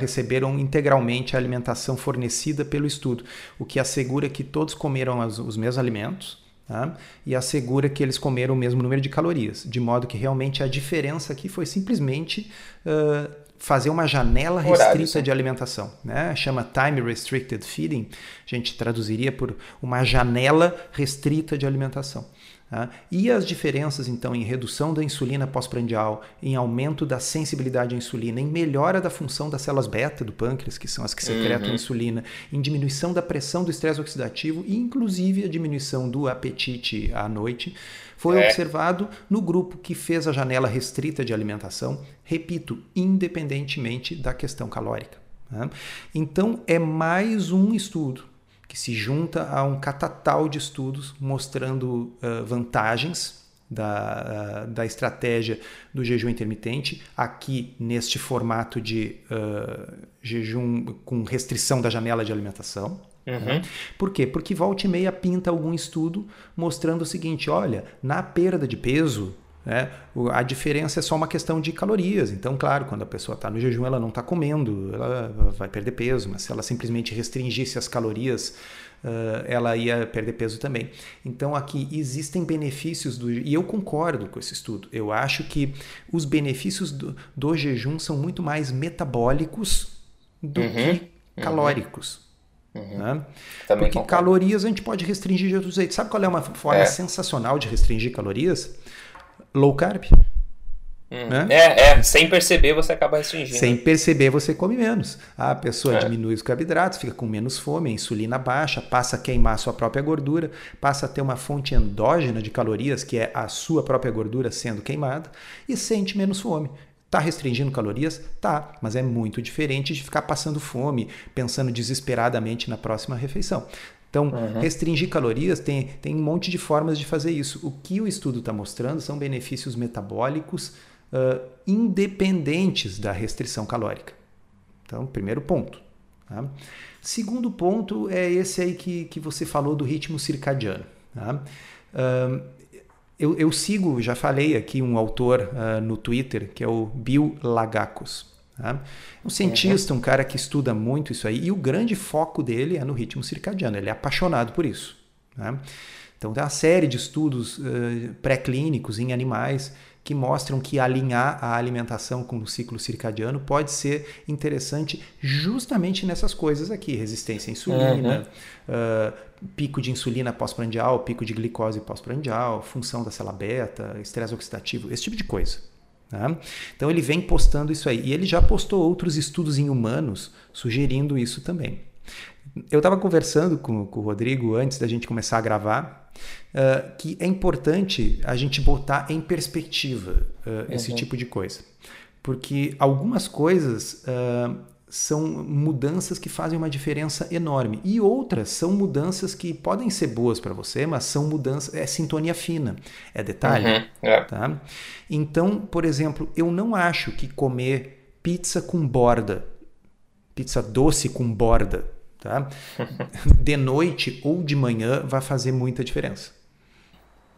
receberam integralmente a alimentação fornecida pelo estudo, o que assegura que todos comeram os, os mesmos alimentos. Tá? E assegura que eles comeram o mesmo número de calorias, de modo que realmente a diferença aqui foi simplesmente uh, fazer uma janela restrita de alimentação. Né? Chama Time Restricted Feeding, a gente traduziria por uma janela restrita de alimentação. Tá? E as diferenças, então, em redução da insulina pós-prandial, em aumento da sensibilidade à insulina, em melhora da função das células beta do pâncreas, que são as que secretam uhum. insulina, em diminuição da pressão do estresse oxidativo e, inclusive, a diminuição do apetite à noite, foi é. observado no grupo que fez a janela restrita de alimentação, repito, independentemente da questão calórica. Né? Então, é mais um estudo que se junta a um catatal de estudos mostrando uh, vantagens da, uh, da estratégia do jejum intermitente, aqui neste formato de uh, jejum com restrição da janela de alimentação. Uhum. Né? Por quê? Porque volta e meia pinta algum estudo mostrando o seguinte: olha, na perda de peso, né, a diferença é só uma questão de calorias. Então, claro, quando a pessoa está no jejum, ela não está comendo, ela vai perder peso, mas se ela simplesmente restringisse as calorias, uh, ela ia perder peso também. Então, aqui existem benefícios do. E eu concordo com esse estudo. Eu acho que os benefícios do, do jejum são muito mais metabólicos do uhum. que uhum. calóricos. Uhum. Né? Porque concordo. calorias a gente pode restringir de outros jeitos. Sabe qual é uma forma é. sensacional de restringir calorias? Low carb. Hum. Né? É, é, sem perceber você acaba restringindo. Sem perceber você come menos. A pessoa é. diminui os carboidratos, fica com menos fome, a insulina baixa, passa a queimar a sua própria gordura, passa a ter uma fonte endógena de calorias, que é a sua própria gordura sendo queimada, e sente menos fome Tá restringindo calorias? Tá, mas é muito diferente de ficar passando fome, pensando desesperadamente na próxima refeição. Então, uhum. restringir calorias tem, tem um monte de formas de fazer isso. O que o estudo está mostrando são benefícios metabólicos uh, independentes da restrição calórica. Então, primeiro ponto. Tá? Segundo ponto é esse aí que, que você falou do ritmo circadiano. Tá? Uh, eu, eu, sigo, já falei aqui, um autor uh, no Twitter, que é o Bill Lagacos. Tá? Um cientista, um cara que estuda muito isso aí, e o grande foco dele é no ritmo circadiano, ele é apaixonado por isso. Tá? Então, tem uma série de estudos uh, pré-clínicos em animais que mostram que alinhar a alimentação com o ciclo circadiano pode ser interessante justamente nessas coisas aqui: resistência à insulina, uhum. uh, pico de insulina pós-prandial, pico de glicose pós-prandial, função da célula beta, estresse oxidativo, esse tipo de coisa. Tá? Então ele vem postando isso aí. E ele já postou outros estudos em humanos sugerindo isso também. Eu estava conversando com, com, o Rodrigo antes da gente começar a gravar uh, que é importante a gente botar em perspectiva uh, esse uhum. tipo de coisa. Porque algumas coisas uh, são mudanças que fazem uma diferença enorme. E outras são mudanças que podem ser boas para você, mas são mudanças, é sintonia fina, é detalhe. Uhum, é. Tá? Então, por exemplo, eu não acho que comer pizza com borda, pizza doce com borda, tá? de noite ou de manhã vai fazer muita diferença.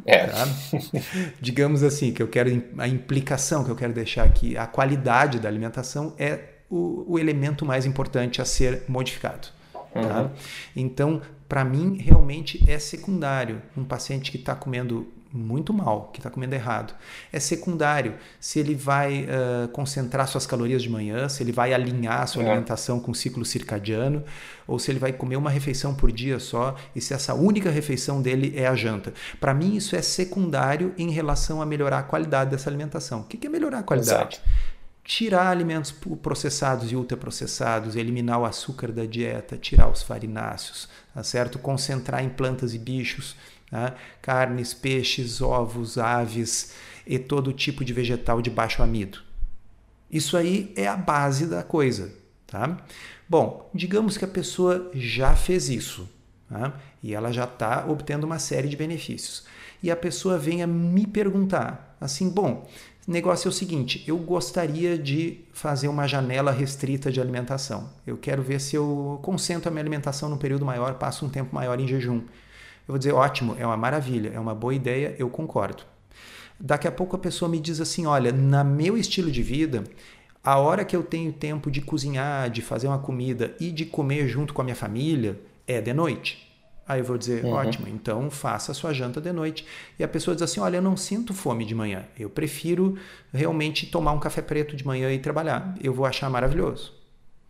É. Tá? Digamos assim, que eu quero a implicação que eu quero deixar aqui, a qualidade da alimentação é o, o elemento mais importante a ser modificado. Tá? Uhum. Então, para mim, realmente é secundário um paciente que está comendo muito mal, que está comendo errado. É secundário se ele vai uh, concentrar suas calorias de manhã, se ele vai alinhar a sua é. alimentação com o ciclo circadiano, ou se ele vai comer uma refeição por dia só e se essa única refeição dele é a janta. Para mim, isso é secundário em relação a melhorar a qualidade dessa alimentação. O que é melhorar a qualidade? Exato tirar alimentos processados e ultraprocessados, eliminar o açúcar da dieta, tirar os farináceos, tá certo? Concentrar em plantas e bichos, tá? carnes, peixes, ovos, aves e todo tipo de vegetal de baixo amido. Isso aí é a base da coisa, tá? Bom, digamos que a pessoa já fez isso, tá? E ela já está obtendo uma série de benefícios. E a pessoa vem a me perguntar, assim, bom, o negócio é o seguinte: eu gostaria de fazer uma janela restrita de alimentação. Eu quero ver se eu concentro a minha alimentação num período maior, passo um tempo maior em jejum. Eu vou dizer: ótimo, é uma maravilha, é uma boa ideia, eu concordo. Daqui a pouco a pessoa me diz assim: olha, na meu estilo de vida, a hora que eu tenho tempo de cozinhar, de fazer uma comida e de comer junto com a minha família é de noite. Aí eu vou dizer, uhum. ótimo, então faça a sua janta de noite. E a pessoa diz assim: olha, eu não sinto fome de manhã. Eu prefiro realmente tomar um café preto de manhã e trabalhar. Eu vou achar maravilhoso.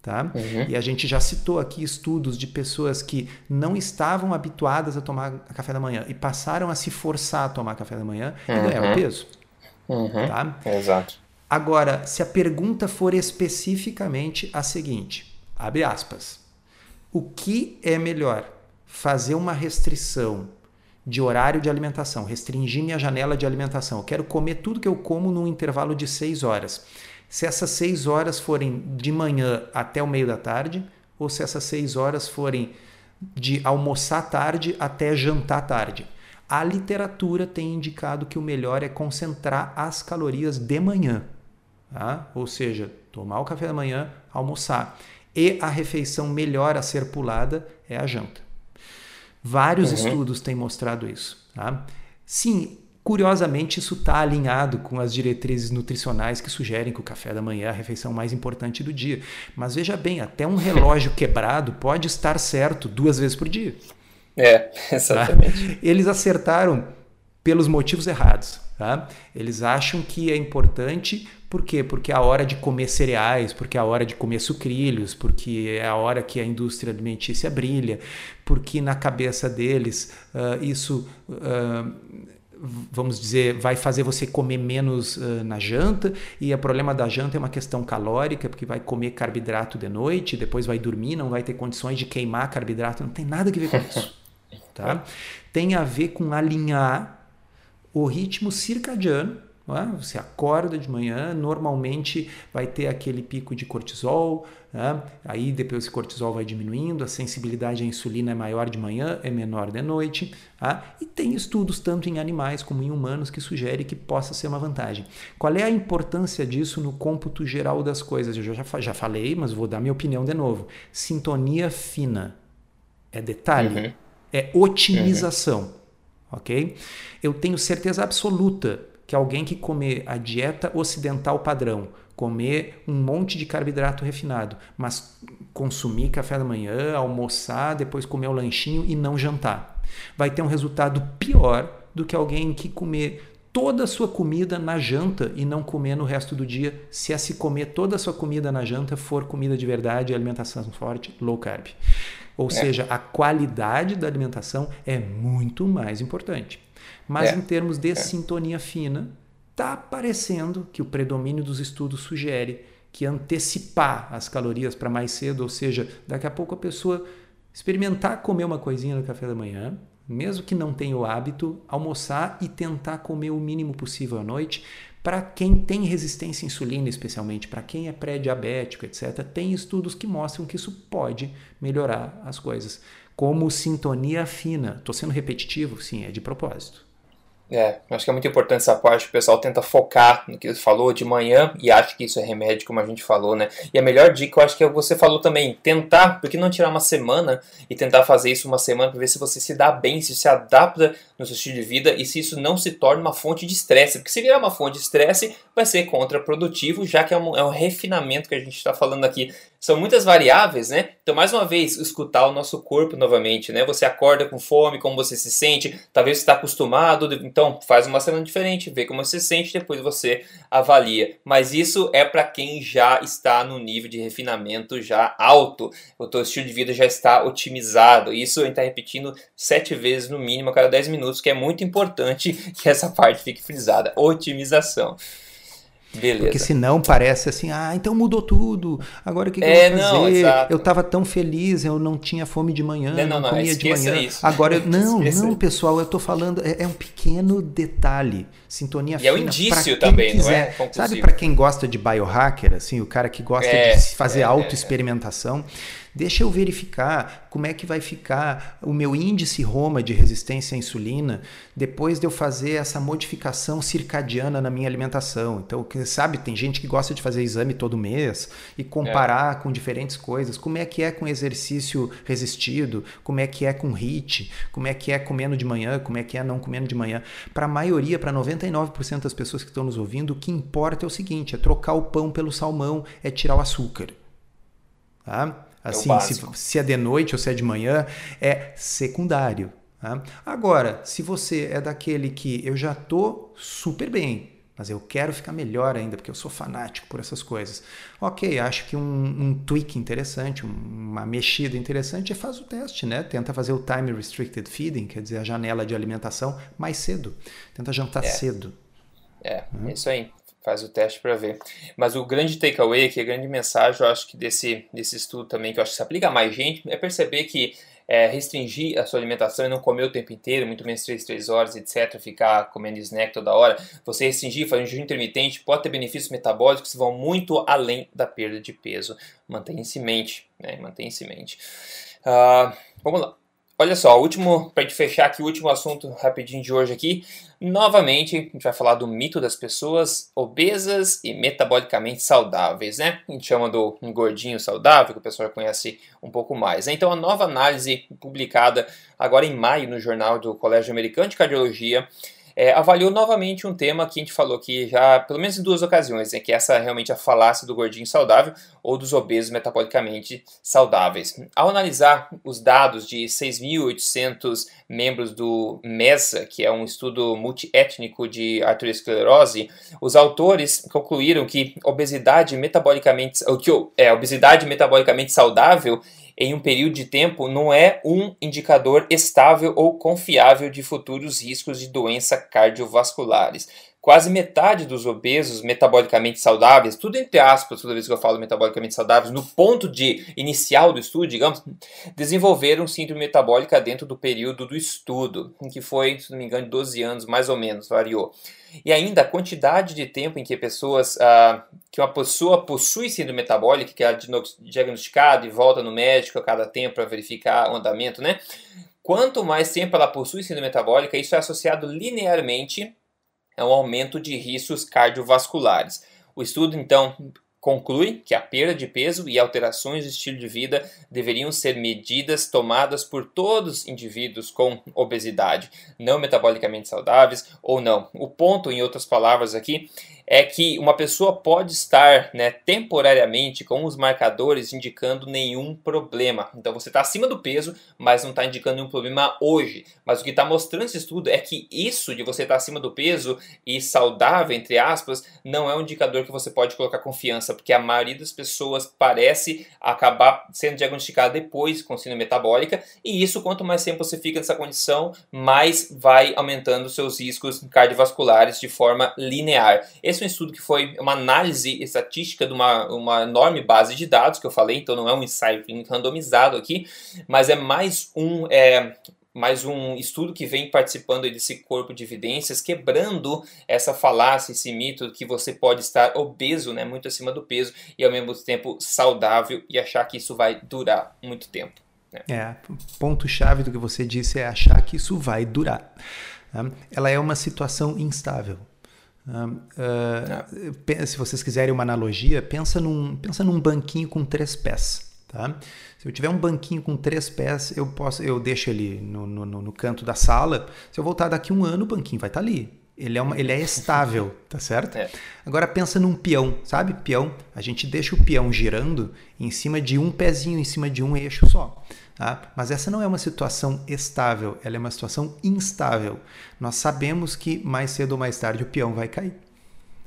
Tá? Uhum. E a gente já citou aqui estudos de pessoas que não estavam habituadas a tomar café da manhã e passaram a se forçar a tomar café da manhã uhum. e ganharam peso. Uhum. Tá? Exato. Agora, se a pergunta for especificamente a seguinte, abre aspas, o que é melhor? Fazer uma restrição de horário de alimentação, restringir minha janela de alimentação. Eu quero comer tudo que eu como num intervalo de seis horas. Se essas seis horas forem de manhã até o meio da tarde, ou se essas seis horas forem de almoçar tarde até jantar tarde. A literatura tem indicado que o melhor é concentrar as calorias de manhã. Tá? Ou seja, tomar o café da manhã, almoçar. E a refeição melhor a ser pulada é a janta. Vários uhum. estudos têm mostrado isso. Tá? Sim, curiosamente, isso está alinhado com as diretrizes nutricionais que sugerem que o café da manhã é a refeição mais importante do dia. Mas veja bem, até um relógio quebrado pode estar certo duas vezes por dia. É, tá? exatamente. Tá? Eles acertaram pelos motivos errados. Tá? Eles acham que é importante, por quê? Porque é a hora de comer cereais, porque é a hora de comer sucrilhos, porque é a hora que a indústria alimentícia brilha, porque na cabeça deles uh, isso. Uh, vamos dizer, vai fazer você comer menos uh, na janta, e o problema da janta é uma questão calórica, porque vai comer carboidrato de noite, depois vai dormir, não vai ter condições de queimar carboidrato, não tem nada a ver com isso. Tá? Tem a ver com alinhar o ritmo circadiano É? Você acorda de manhã, normalmente vai ter aquele pico de cortisol, né? aí depois esse cortisol vai diminuindo, a sensibilidade à insulina é maior de manhã, é menor de noite. Tá? E tem estudos tanto em animais como em humanos que sugerem que possa ser uma vantagem. Qual é a importância disso no cômputo geral das coisas? Eu já, já falei, mas vou dar minha opinião de novo. Sintonia fina é detalhe, uhum. é otimização. Uhum. Ok? Eu tenho certeza absoluta que alguém que comer a dieta ocidental padrão, comer um monte de carboidrato refinado, mas consumir café da manhã, almoçar, depois comer o lanchinho e não jantar, vai ter um resultado pior do que alguém que comer toda a sua comida na janta e não comer no resto do dia, se é se comer toda a sua comida na janta for comida de verdade, alimentação forte, low carb. Ou é. seja, a qualidade da alimentação é muito mais importante. Mas é. em termos de é. sintonia fina, está parecendo que o predomínio dos estudos sugere que antecipar as calorias para mais cedo, ou seja, daqui a pouco a pessoa experimentar comer uma coisinha no café da manhã, mesmo que não tenha o hábito, almoçar e tentar comer o mínimo possível à noite. Para quem tem resistência à insulina, especialmente para quem é pré-diabético, etc., tem estudos que mostram que isso pode melhorar as coisas. Como sintonia fina. Estou sendo repetitivo? Sim, é de propósito. É, acho que é muito importante essa parte, o pessoal tenta focar no que você falou de manhã e acha que isso é remédio, como a gente falou, né? E a melhor dica, eu acho que é você falou também, tentar, porque não tirar uma semana e tentar fazer isso uma semana para ver se você se dá bem, se se adapta no seu estilo de vida e se isso não se torna uma fonte de estresse, porque se virar uma fonte de estresse vai ser contraprodutivo, já que é um, é um refinamento que a gente está falando aqui são muitas variáveis, né? Então, mais uma vez, escutar o nosso corpo novamente, né? Você acorda com fome, como você se sente, talvez você está acostumado, então faz uma semana diferente, vê como você se sente, depois você avalia. Mas isso é para quem já está no nível de refinamento já alto, o teu estilo de vida já está otimizado. Isso a gente está repetindo sete vezes no mínimo a cada 10 minutos, que é muito importante que essa parte fique frisada. Otimização. Beleza. Porque senão parece assim, ah, então mudou tudo. Agora o que, que é, eu vou fazer? Não, eu estava tão feliz, eu não tinha fome de manhã, não, não, não comia de manhã. Isso. Agora, eu, não, não, pessoal, eu estou falando, é, é, um pequeno detalhe. Sintonia e fina. é um indício também, quiser. não é? Sabe para quem gosta de biohacker, assim, o cara que gosta é, de fazer é, autoexperimentação. É. Deixa eu verificar como é que vai ficar o meu índice Roma de resistência à insulina depois de eu fazer essa modificação circadiana na minha alimentação. Então, sabe, tem gente que gosta de fazer exame todo mês e comparar é. com diferentes coisas. Como é que é com exercício resistido? Como é que é com HIIT? Como é que é comendo de manhã? Como é que é não comendo de manhã? Para a maioria, para 99% das pessoas que estão nos ouvindo, o que importa é o seguinte: é trocar o pão pelo salmão, é tirar o açúcar. Tá? É assim, é se, se, é de noite ou se é de manhã, é secundário. Tá? Agora, se você é daquele que eu já tô super bem, mas eu quero ficar melhor ainda, porque eu sou fanático por essas coisas. Ok, acho que um, um tweak interessante, uma mexida interessante é faz o teste, né? Tenta fazer o time restricted feeding, quer dizer, a janela de alimentação mais cedo. Tenta jantar é. cedo. É, hum. isso aí faz o teste para ver. Mas o grande takeaway aqui, a grande mensagem, eu acho que desse, desse estudo também, que eu acho que se aplica a mais gente, é perceber que é, restringir a sua alimentação e não comer o tempo inteiro, muito menos 3, 3 horas, etc., ficar comendo snack toda hora, você restringir, fazer um jejum intermitente, pode ter benefícios metabólicos que vão muito além da perda de peso. Mantenha-se em mente, né? Mantenha-se em mente. Uh, vamos lá. Olha só, último, para gente fechar aqui, o último assunto rapidinho de hoje aqui. Novamente, a gente vai falar do mito das pessoas obesas e metabolicamente saudáveis, né? A gente chama do um gordinho saudável, que o pessoal já conhece um pouco mais. Né? Então, a nova análise publicada agora em maio no Jornal do Colégio Americano de Cardiologia é, avaliou novamente um tema que a gente falou aqui já pelo menos em duas ocasiões, né, que é essa realmente a falácia do gordinho saudável ou dos obesos metabolicamente saudáveis. Ao analisar os dados de 6.800 membros do MESA, que é um estudo multiétnico de arteriosclerose, os autores concluíram que obesidade metabolicamente, que é obesidade metabolicamente saudável em um período de tempo não é um indicador estável ou confiável de futuros riscos de doenças cardiovasculares. Quase metade dos obesos metabolicamente saudáveis, tudo entre aspas, toda vez que eu falo metabolicamente saudáveis, no ponto de inicial do estudo, digamos, desenvolveram síndrome metabólica dentro do período do estudo, em que foi, se não me engano, 12 anos mais ou menos, variou. E ainda a quantidade de tempo em que pessoas, ah, que uma pessoa possui síndrome metabólica, que é diagnosticada e volta no médico a cada tempo para verificar o andamento, né? Quanto mais tempo ela possui síndrome metabólica, isso é associado linearmente a um aumento de riscos cardiovasculares. O estudo, então, conclui que a perda de peso e alterações de estilo de vida deveriam ser medidas tomadas por todos os indivíduos com obesidade, não metabolicamente saudáveis ou não. O ponto, em outras palavras aqui, é que uma pessoa pode estar né, temporariamente com os marcadores indicando nenhum problema. Então você está acima do peso, mas não está indicando nenhum problema hoje. Mas o que está mostrando esse estudo é que isso de você estar tá acima do peso e saudável, entre aspas, não é um indicador que você pode colocar confiança, porque a maioria das pessoas parece acabar sendo diagnosticada depois com síndrome metabólica, e isso quanto mais tempo você fica nessa condição, mais vai aumentando seus riscos cardiovasculares de forma linear. Esse um estudo que foi uma análise estatística de uma, uma enorme base de dados que eu falei, então não é um ensaio randomizado aqui, mas é mais um, é, mais um estudo que vem participando desse corpo de evidências, quebrando essa falácia, esse mito que você pode estar obeso, né, muito acima do peso, e ao mesmo tempo saudável e achar que isso vai durar muito tempo. Né? É, ponto-chave do que você disse é achar que isso vai durar. Né? Ela é uma situação instável. Uh, se vocês quiserem uma analogia, pensa num, pensa num banquinho com três pés. Tá? Se eu tiver um banquinho com três pés, eu posso, eu deixo ele no, no, no canto da sala. Se eu voltar daqui um ano, o banquinho vai estar tá ali. Ele é, uma, ele é estável, tá certo? É. Agora pensa num peão, sabe? Peão, a gente deixa o peão girando em cima de um pezinho, em cima de um eixo só. Tá? Mas essa não é uma situação estável, ela é uma situação instável. Nós sabemos que mais cedo ou mais tarde o peão vai cair.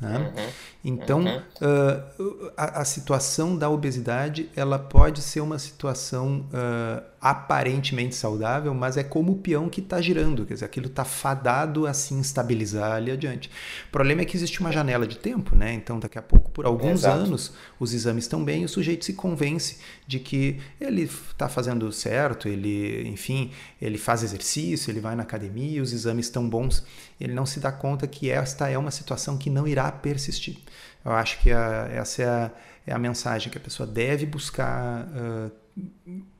Né? Uhum. Então, uhum. uh, a, a, situação da obesidade ela pode ser uma situação uh, aparentemente saudável, mas é como o peão que está girando, quer dizer, aquilo está fadado a se instabilizar ali adiante. O problema é que existe uma janela de tempo, né? Então, daqui a pouco, por alguns anos, os exames estão bem e o sujeito se convence de que ele está fazendo certo, ele, enfim, ele faz exercício, ele vai na academia, os exames estão bons, ele não se dá conta que esta é uma situação que não irá persistir. Eu acho que a, essa é a, é a, mensagem que a pessoa deve buscar uh,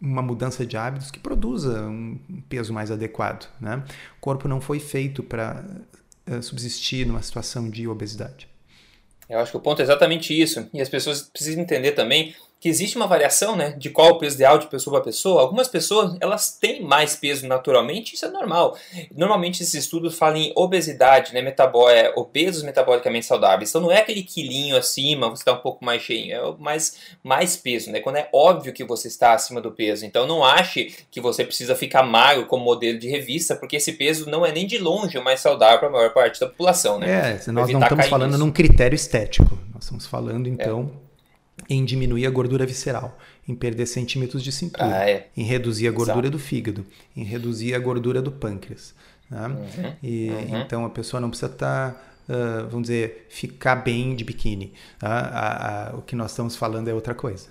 uma mudança de hábitos que produza um peso mais adequado. Né? O corpo não foi feito para uh, subsistir numa situação de obesidade. Eu acho que o ponto é exatamente isso. E as pessoas precisam entender também que existe uma variação né, de qual o peso ideal de pessoa para pessoa. Algumas pessoas elas têm mais peso naturalmente, isso é normal. Normalmente esses estudos falam em obesidade, né, metabó é, obesos metabolicamente saudáveis. Então não é aquele quilinho acima, você está um pouco mais cheio, é mais, mais peso, né, quando é óbvio que você está acima do peso. Então não ache que você precisa ficar magro como modelo de revista, porque esse peso não é nem de longe o mais saudável para a maior parte da população. Né? É, nós não estamos falando nisso. num critério estético, nós estamos falando então... É em diminuir a gordura visceral, em perder centímetros de cintura, ah, é. em reduzir a gordura Exato. do fígado, em reduzir a gordura do pâncreas. Né? Uhum. E, uhum. Então a pessoa não precisa estar, tá, uh, vamos dizer, ficar bem de biquíni. Tá? A, a, o que nós estamos falando é outra coisa.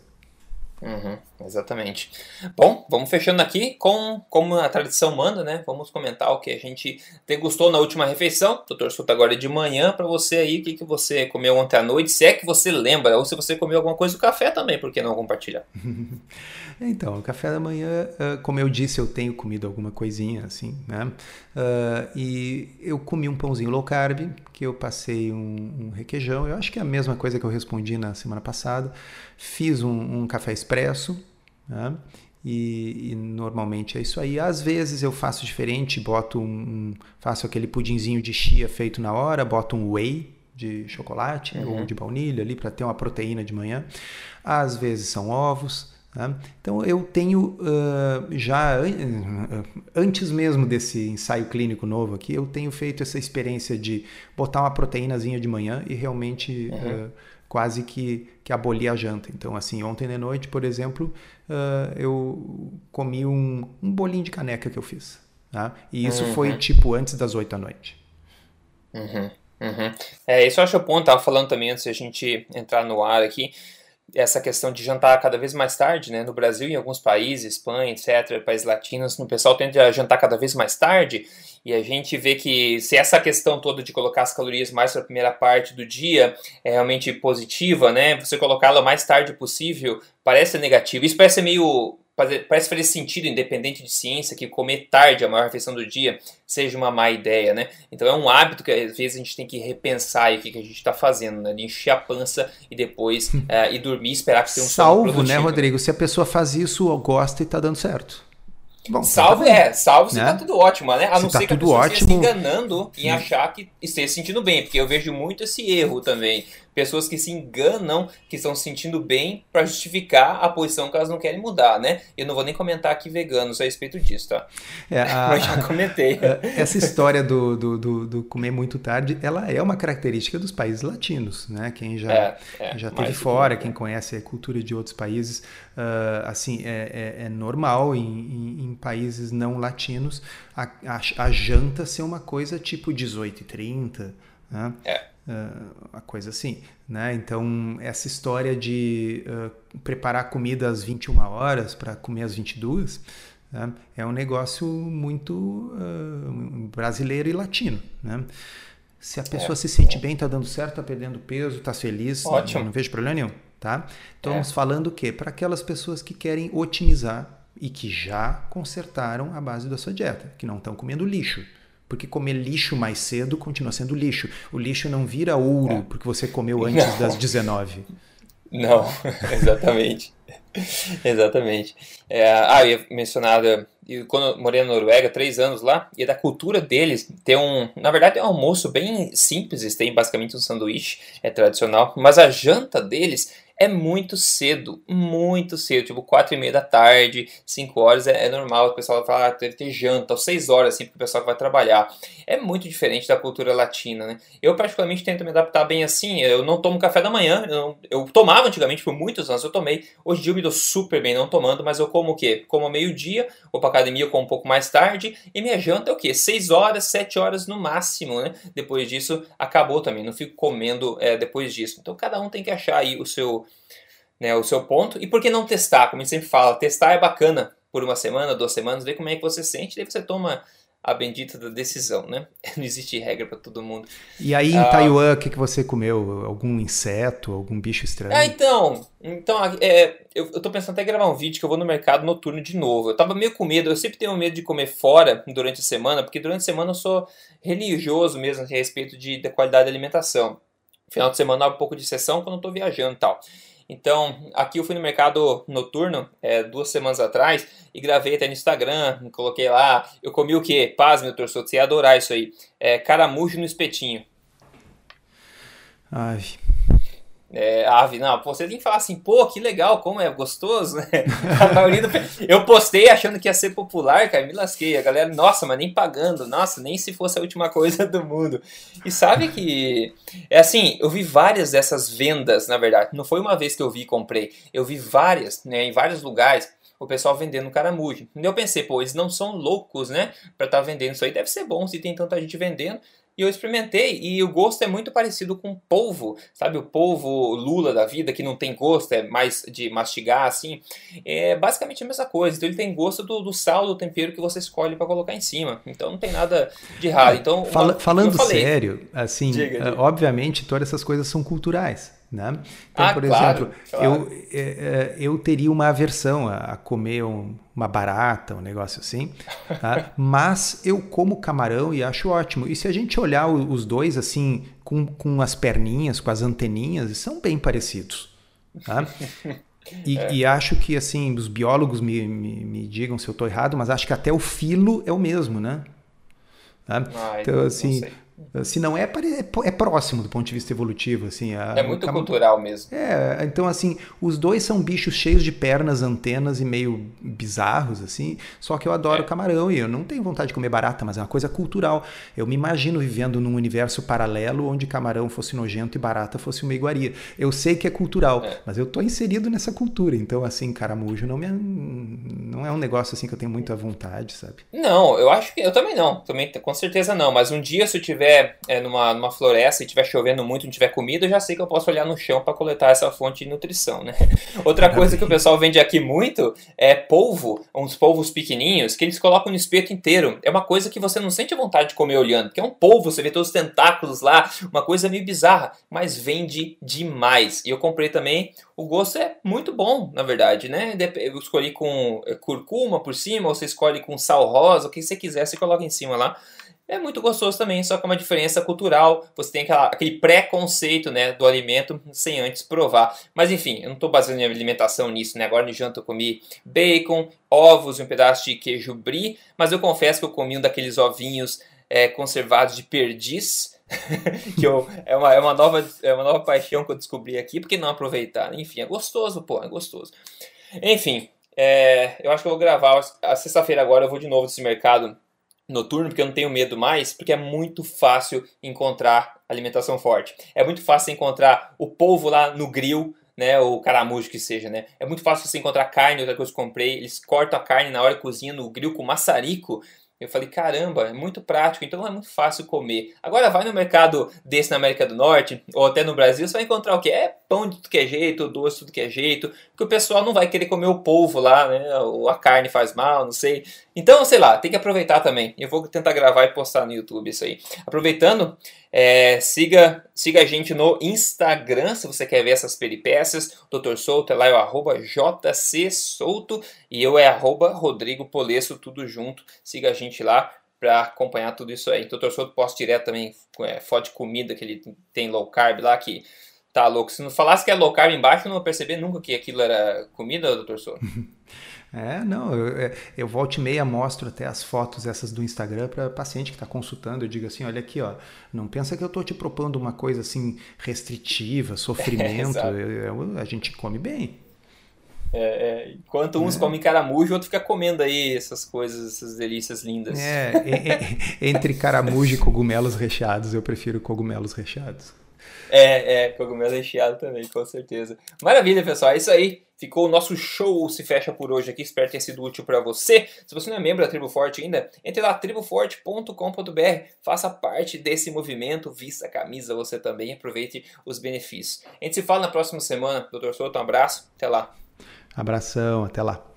Uhum, exatamente. Bom, vamos fechando aqui com como a tradição manda, né? Vamos comentar o que a gente degustou na última refeição. Doutor Souto agora é de manhã para você aí, o que, que você comeu ontem à noite, se é que você lembra, ou se você comeu alguma coisa do café também, por que não compartilhar? então, o café da manhã, como eu disse, eu tenho comido alguma coisinha assim, né? Uh, e eu comi um pãozinho low carb, que eu passei um, um, requeijão. Eu acho que é a mesma coisa que eu respondi na semana passada. Fiz um, um café expresso, né? e, e, normalmente é isso aí. Às vezes eu faço diferente, boto um, faço aquele pudinzinho de chia feito na hora, boto um whey de chocolate uhum. ou de baunilha ali para ter uma proteína de manhã. Às vezes são ovos. Tá? Então eu tenho uh, já antes mesmo desse ensaio clínico novo aqui, eu tenho feito essa experiência de botar uma proteínazinha de manhã e realmente uhum. uh, quase que, que abolir a janta. Então assim, ontem de noite, por exemplo, uh, eu comi um, um bolinho de caneca que eu fiz. Tá? E isso uhum. foi tipo antes das 8 da noite. Uhum. Uhum. É, isso eu acho o ponto, tava falando também antes de a gente entrar no ar aqui, essa questão de jantar cada vez mais tarde, né? No Brasil em alguns países, Espanha, etc., países latinos, o pessoal tende a jantar cada vez mais tarde e a gente vê que se essa questão toda de colocar as calorias mais para a primeira parte do dia é realmente positiva, né? Você colocá-la mais tarde possível parece negativo. Isso parece meio parece fazer sentido, independente de ciência, que comer tarde a maior refeição do dia seja uma má ideia, né? Então é um hábito que às vezes a gente tem que repensar o que, que a gente está fazendo, né? De encher a pança e depois uh, ir dormir e esperar que tenha um Salvo, né, Rodrigo? Se a pessoa faz isso, gosta e está dando certo. Bom, salvo, tá é, salvo se né? tá tudo ótimo, né? A se não tá ser que a pessoa ótimo, esteja se enganando em achar que esteja se sentindo bem, porque eu vejo muito esse erro também pessoas que se enganam, que estão se sentindo bem para justificar a posição que elas não querem mudar, né? Eu não vou nem comentar aqui veganos a respeito disso, tá? É, a, Mas já comentei. Essa história do, do, do, do, comer muito tarde, ela é uma característica dos países latinos, né? Quem já, é, é, já teve fora, quem conhece a cultura de outros países, uh, assim, é, é, é normal em, em, em, países não latinos a, a, a janta ser uma coisa tipo 18 e 30, né? É uma coisa assim, né? Então, essa história de uh, preparar comida às 21 horas para comer às 22 né? é um negócio muito uh, brasileiro e latino, né? Se a pessoa é, se sente é. bem, está dando certo, está perdendo peso, está feliz, Ótimo. Não, não vejo problema nenhum, tá? Estamos é. falando o quê? Para aquelas pessoas que querem otimizar e que já consertaram a base da sua dieta, que não estão comendo lixo. Porque comer lixo mais cedo continua sendo lixo. O lixo não vira ouro é. porque você comeu antes não. das 19. Não, exatamente. exatamente. É, ah, eu ia mencionar, quando eu morei na Noruega, três anos lá, e é da cultura deles ter um. Na verdade, é um almoço bem simples, eles têm basicamente um sanduíche, é tradicional, mas a janta deles é muito cedo, muito cedo, tipo 4 e meia da tarde, 5 horas é, é normal, o pessoal vai falar, ah, deve ter janta, ou 6 horas, assim, porque o pessoal vai trabalhar. É muito diferente da cultura latina, né? Eu particularmente tento me adaptar bem assim, eu não tomo café da manhã, eu, não, eu tomava antigamente por muitos anos, eu tomei, hoje em dia eu me dou super bem não tomando, mas eu como o quê? Como meio-dia, vou pra academia, eu como um pouco mais tarde, e minha janta é o quê? 6 horas, 7 horas no máximo, né? Depois disso, acabou também, não fico comendo é, depois disso. Então cada um tem que achar aí o seu né, o seu ponto. E por que não testar? Como a gente sempre fala, testar é bacana por uma semana, duas semanas, ver como é que você sente, daí você toma a bendita da decisão, né? Não existe regra para todo mundo. E aí em ah, Taiwan, o que, que você comeu? Algum inseto, algum bicho estranho? Ah, então, então é, eu, eu tô pensando até em gravar um vídeo que eu vou no mercado noturno de novo. Eu tava meio com medo, eu sempre tenho medo de comer fora durante a semana, porque durante a semana eu sou religioso mesmo assim, a respeito de, da qualidade da alimentação. Final de semana eu um pouco de sessão quando eu tô viajando e tal. Então, aqui eu fui no mercado noturno é, duas semanas atrás e gravei até no Instagram, coloquei lá. Eu comi o quê? Paz, meu torcedor, você ia adorar isso aí. É, caramujo no espetinho. Ai, é, ave, não, você tem que falar assim, pô, que legal, como é gostoso, né? do... Eu postei achando que ia ser popular, cara, me lasquei. A galera, nossa, mas nem pagando, nossa, nem se fosse a última coisa do mundo. E sabe que, é assim, eu vi várias dessas vendas, na verdade. Não foi uma vez que eu vi e comprei, eu vi várias, né, em vários lugares o pessoal vendendo caramujo. E eu pensei, pô, eles não são loucos, né, para estar tá vendendo isso aí. Deve ser bom se tem tanta gente vendendo. E eu experimentei e o gosto é muito parecido com polvo, sabe? O polvo lula da vida, que não tem gosto, é mais de mastigar assim. É basicamente a mesma coisa. Então ele tem gosto do, do sal, do tempero que você escolhe para colocar em cima. Então não tem nada de errado. Então, Fala, falando sério, assim, diga, diga. obviamente todas essas coisas são culturais. Né? Então, ah, por exemplo, claro. Eu, é, é, eu teria uma aversão a, comer um, uma barata, um negócio assim, tá? mas eu como camarão e acho ótimo. E se a gente olhar os dois assim, com, com as perninhas, com as anteninhas, são bem parecidos. Tá? E, é. e, acho que assim, os biólogos me, me, me digam se eu estou errado, mas acho que até o filo é o mesmo, né? Tá? Ah, então, assim, se não é, é, é próximo do ponto de vista evolutivo, assim. A, é muito cultural mesmo. É, então assim, os dois são bichos cheios de pernas, antenas e meio bizarros, assim. Só que eu adoro é. camarão e eu não tenho vontade de comer barata, mas é uma coisa cultural. Eu me imagino vivendo num universo paralelo onde camarão fosse nojento e barata fosse uma iguaria. Eu sei que é cultural, é. mas eu tô inserido nessa cultura, então assim, caramujo não me não é um negócio assim que eu tenho muita vontade, sabe? Não, eu acho que eu também não, também com certeza não, mas um dia se eu tiver estiver é, numa, numa floresta e estiver chovendo muito, não tiver comida, eu já sei que eu posso olhar no chão para coletar essa fonte de nutrição, né? Outra coisa que o pessoal vende aqui muito é polvo, uns polvos pequenininhos que eles colocam no espeto inteiro. É uma coisa que você não sente vontade de comer olhando, porque é um polvo, você vê todos os tentáculos lá, uma coisa meio bizarra, mas vende demais. E eu comprei também, o gosto é muito bom, na verdade, né? Eu escolhi com é, curcuma por cima, ou você escolhe com sal rosa, o que você quiser, você coloca em cima lá é muito gostoso também, só que é uma diferença cultural. Você tem aquela, aquele preconceito né, do alimento sem antes provar. Mas enfim, eu não estou baseando minha alimentação nisso, né? Agora de janta eu comi bacon, ovos e um pedaço de queijo brie, mas eu confesso que eu comi um daqueles ovinhos é, conservados de perdiz. que eu, é, uma, é, uma nova, é uma nova paixão que eu descobri aqui, porque não aproveitar? Enfim, é gostoso, pô, é gostoso. Enfim, é, eu acho que eu vou gravar a sexta-feira agora, eu vou de novo nesse mercado noturno, porque eu não tenho medo mais, porque é muito fácil encontrar alimentação forte. É muito fácil encontrar o polvo lá no grill, né, o caramujo que seja, né? É muito fácil você encontrar carne, outra coisa que eu comprei, eles cortam a carne na hora cozinha no grill com maçarico, eu falei, caramba, é muito prático, então é muito fácil comer. Agora vai no mercado desse na América do Norte, ou até no Brasil, você vai encontrar o que? É pão de tudo que é jeito, doce de tudo que é jeito, porque o pessoal não vai querer comer o polvo lá, né? Ou a carne faz mal, não sei. Então, sei lá, tem que aproveitar também. Eu vou tentar gravar e postar no YouTube isso aí. Aproveitando, é, siga, siga a gente no Instagram se você quer ver essas peripécias. Dr. Souto é lá, é o arroba jcsouto e eu é arroba Rodrigo Polesso, tudo junto. Siga a gente lá para acompanhar tudo isso aí. Dr. Souto posta direto também é, foto de comida que ele tem low carb lá que tá louco. Se não falasse que é low carb embaixo, eu não ia perceber nunca que aquilo era comida, Dr. Souto. É, não, eu, é, eu volto e meia mostro até as fotos essas do Instagram para paciente que está consultando. Eu digo assim, olha aqui, ó, não pensa que eu estou te propondo uma coisa assim restritiva, sofrimento. É, a gente come bem. É, é, enquanto uns é. comem caramujo, o outro fica comendo aí essas coisas, essas delícias lindas. É, entre caramujo e cogumelos recheados, eu prefiro cogumelos recheados. É, é, cogumelo recheado também, com certeza. Maravilha, pessoal, é isso aí. Ficou o nosso show se fecha por hoje aqui. Espero ter sido útil para você. Se você não é membro da Tribo Forte ainda, entre lá triboforte.com.br. Faça parte desse movimento, vista a camisa você também, aproveite os benefícios. A gente se fala na próxima semana. Doutor Souto, um abraço, até lá. Abração, até lá.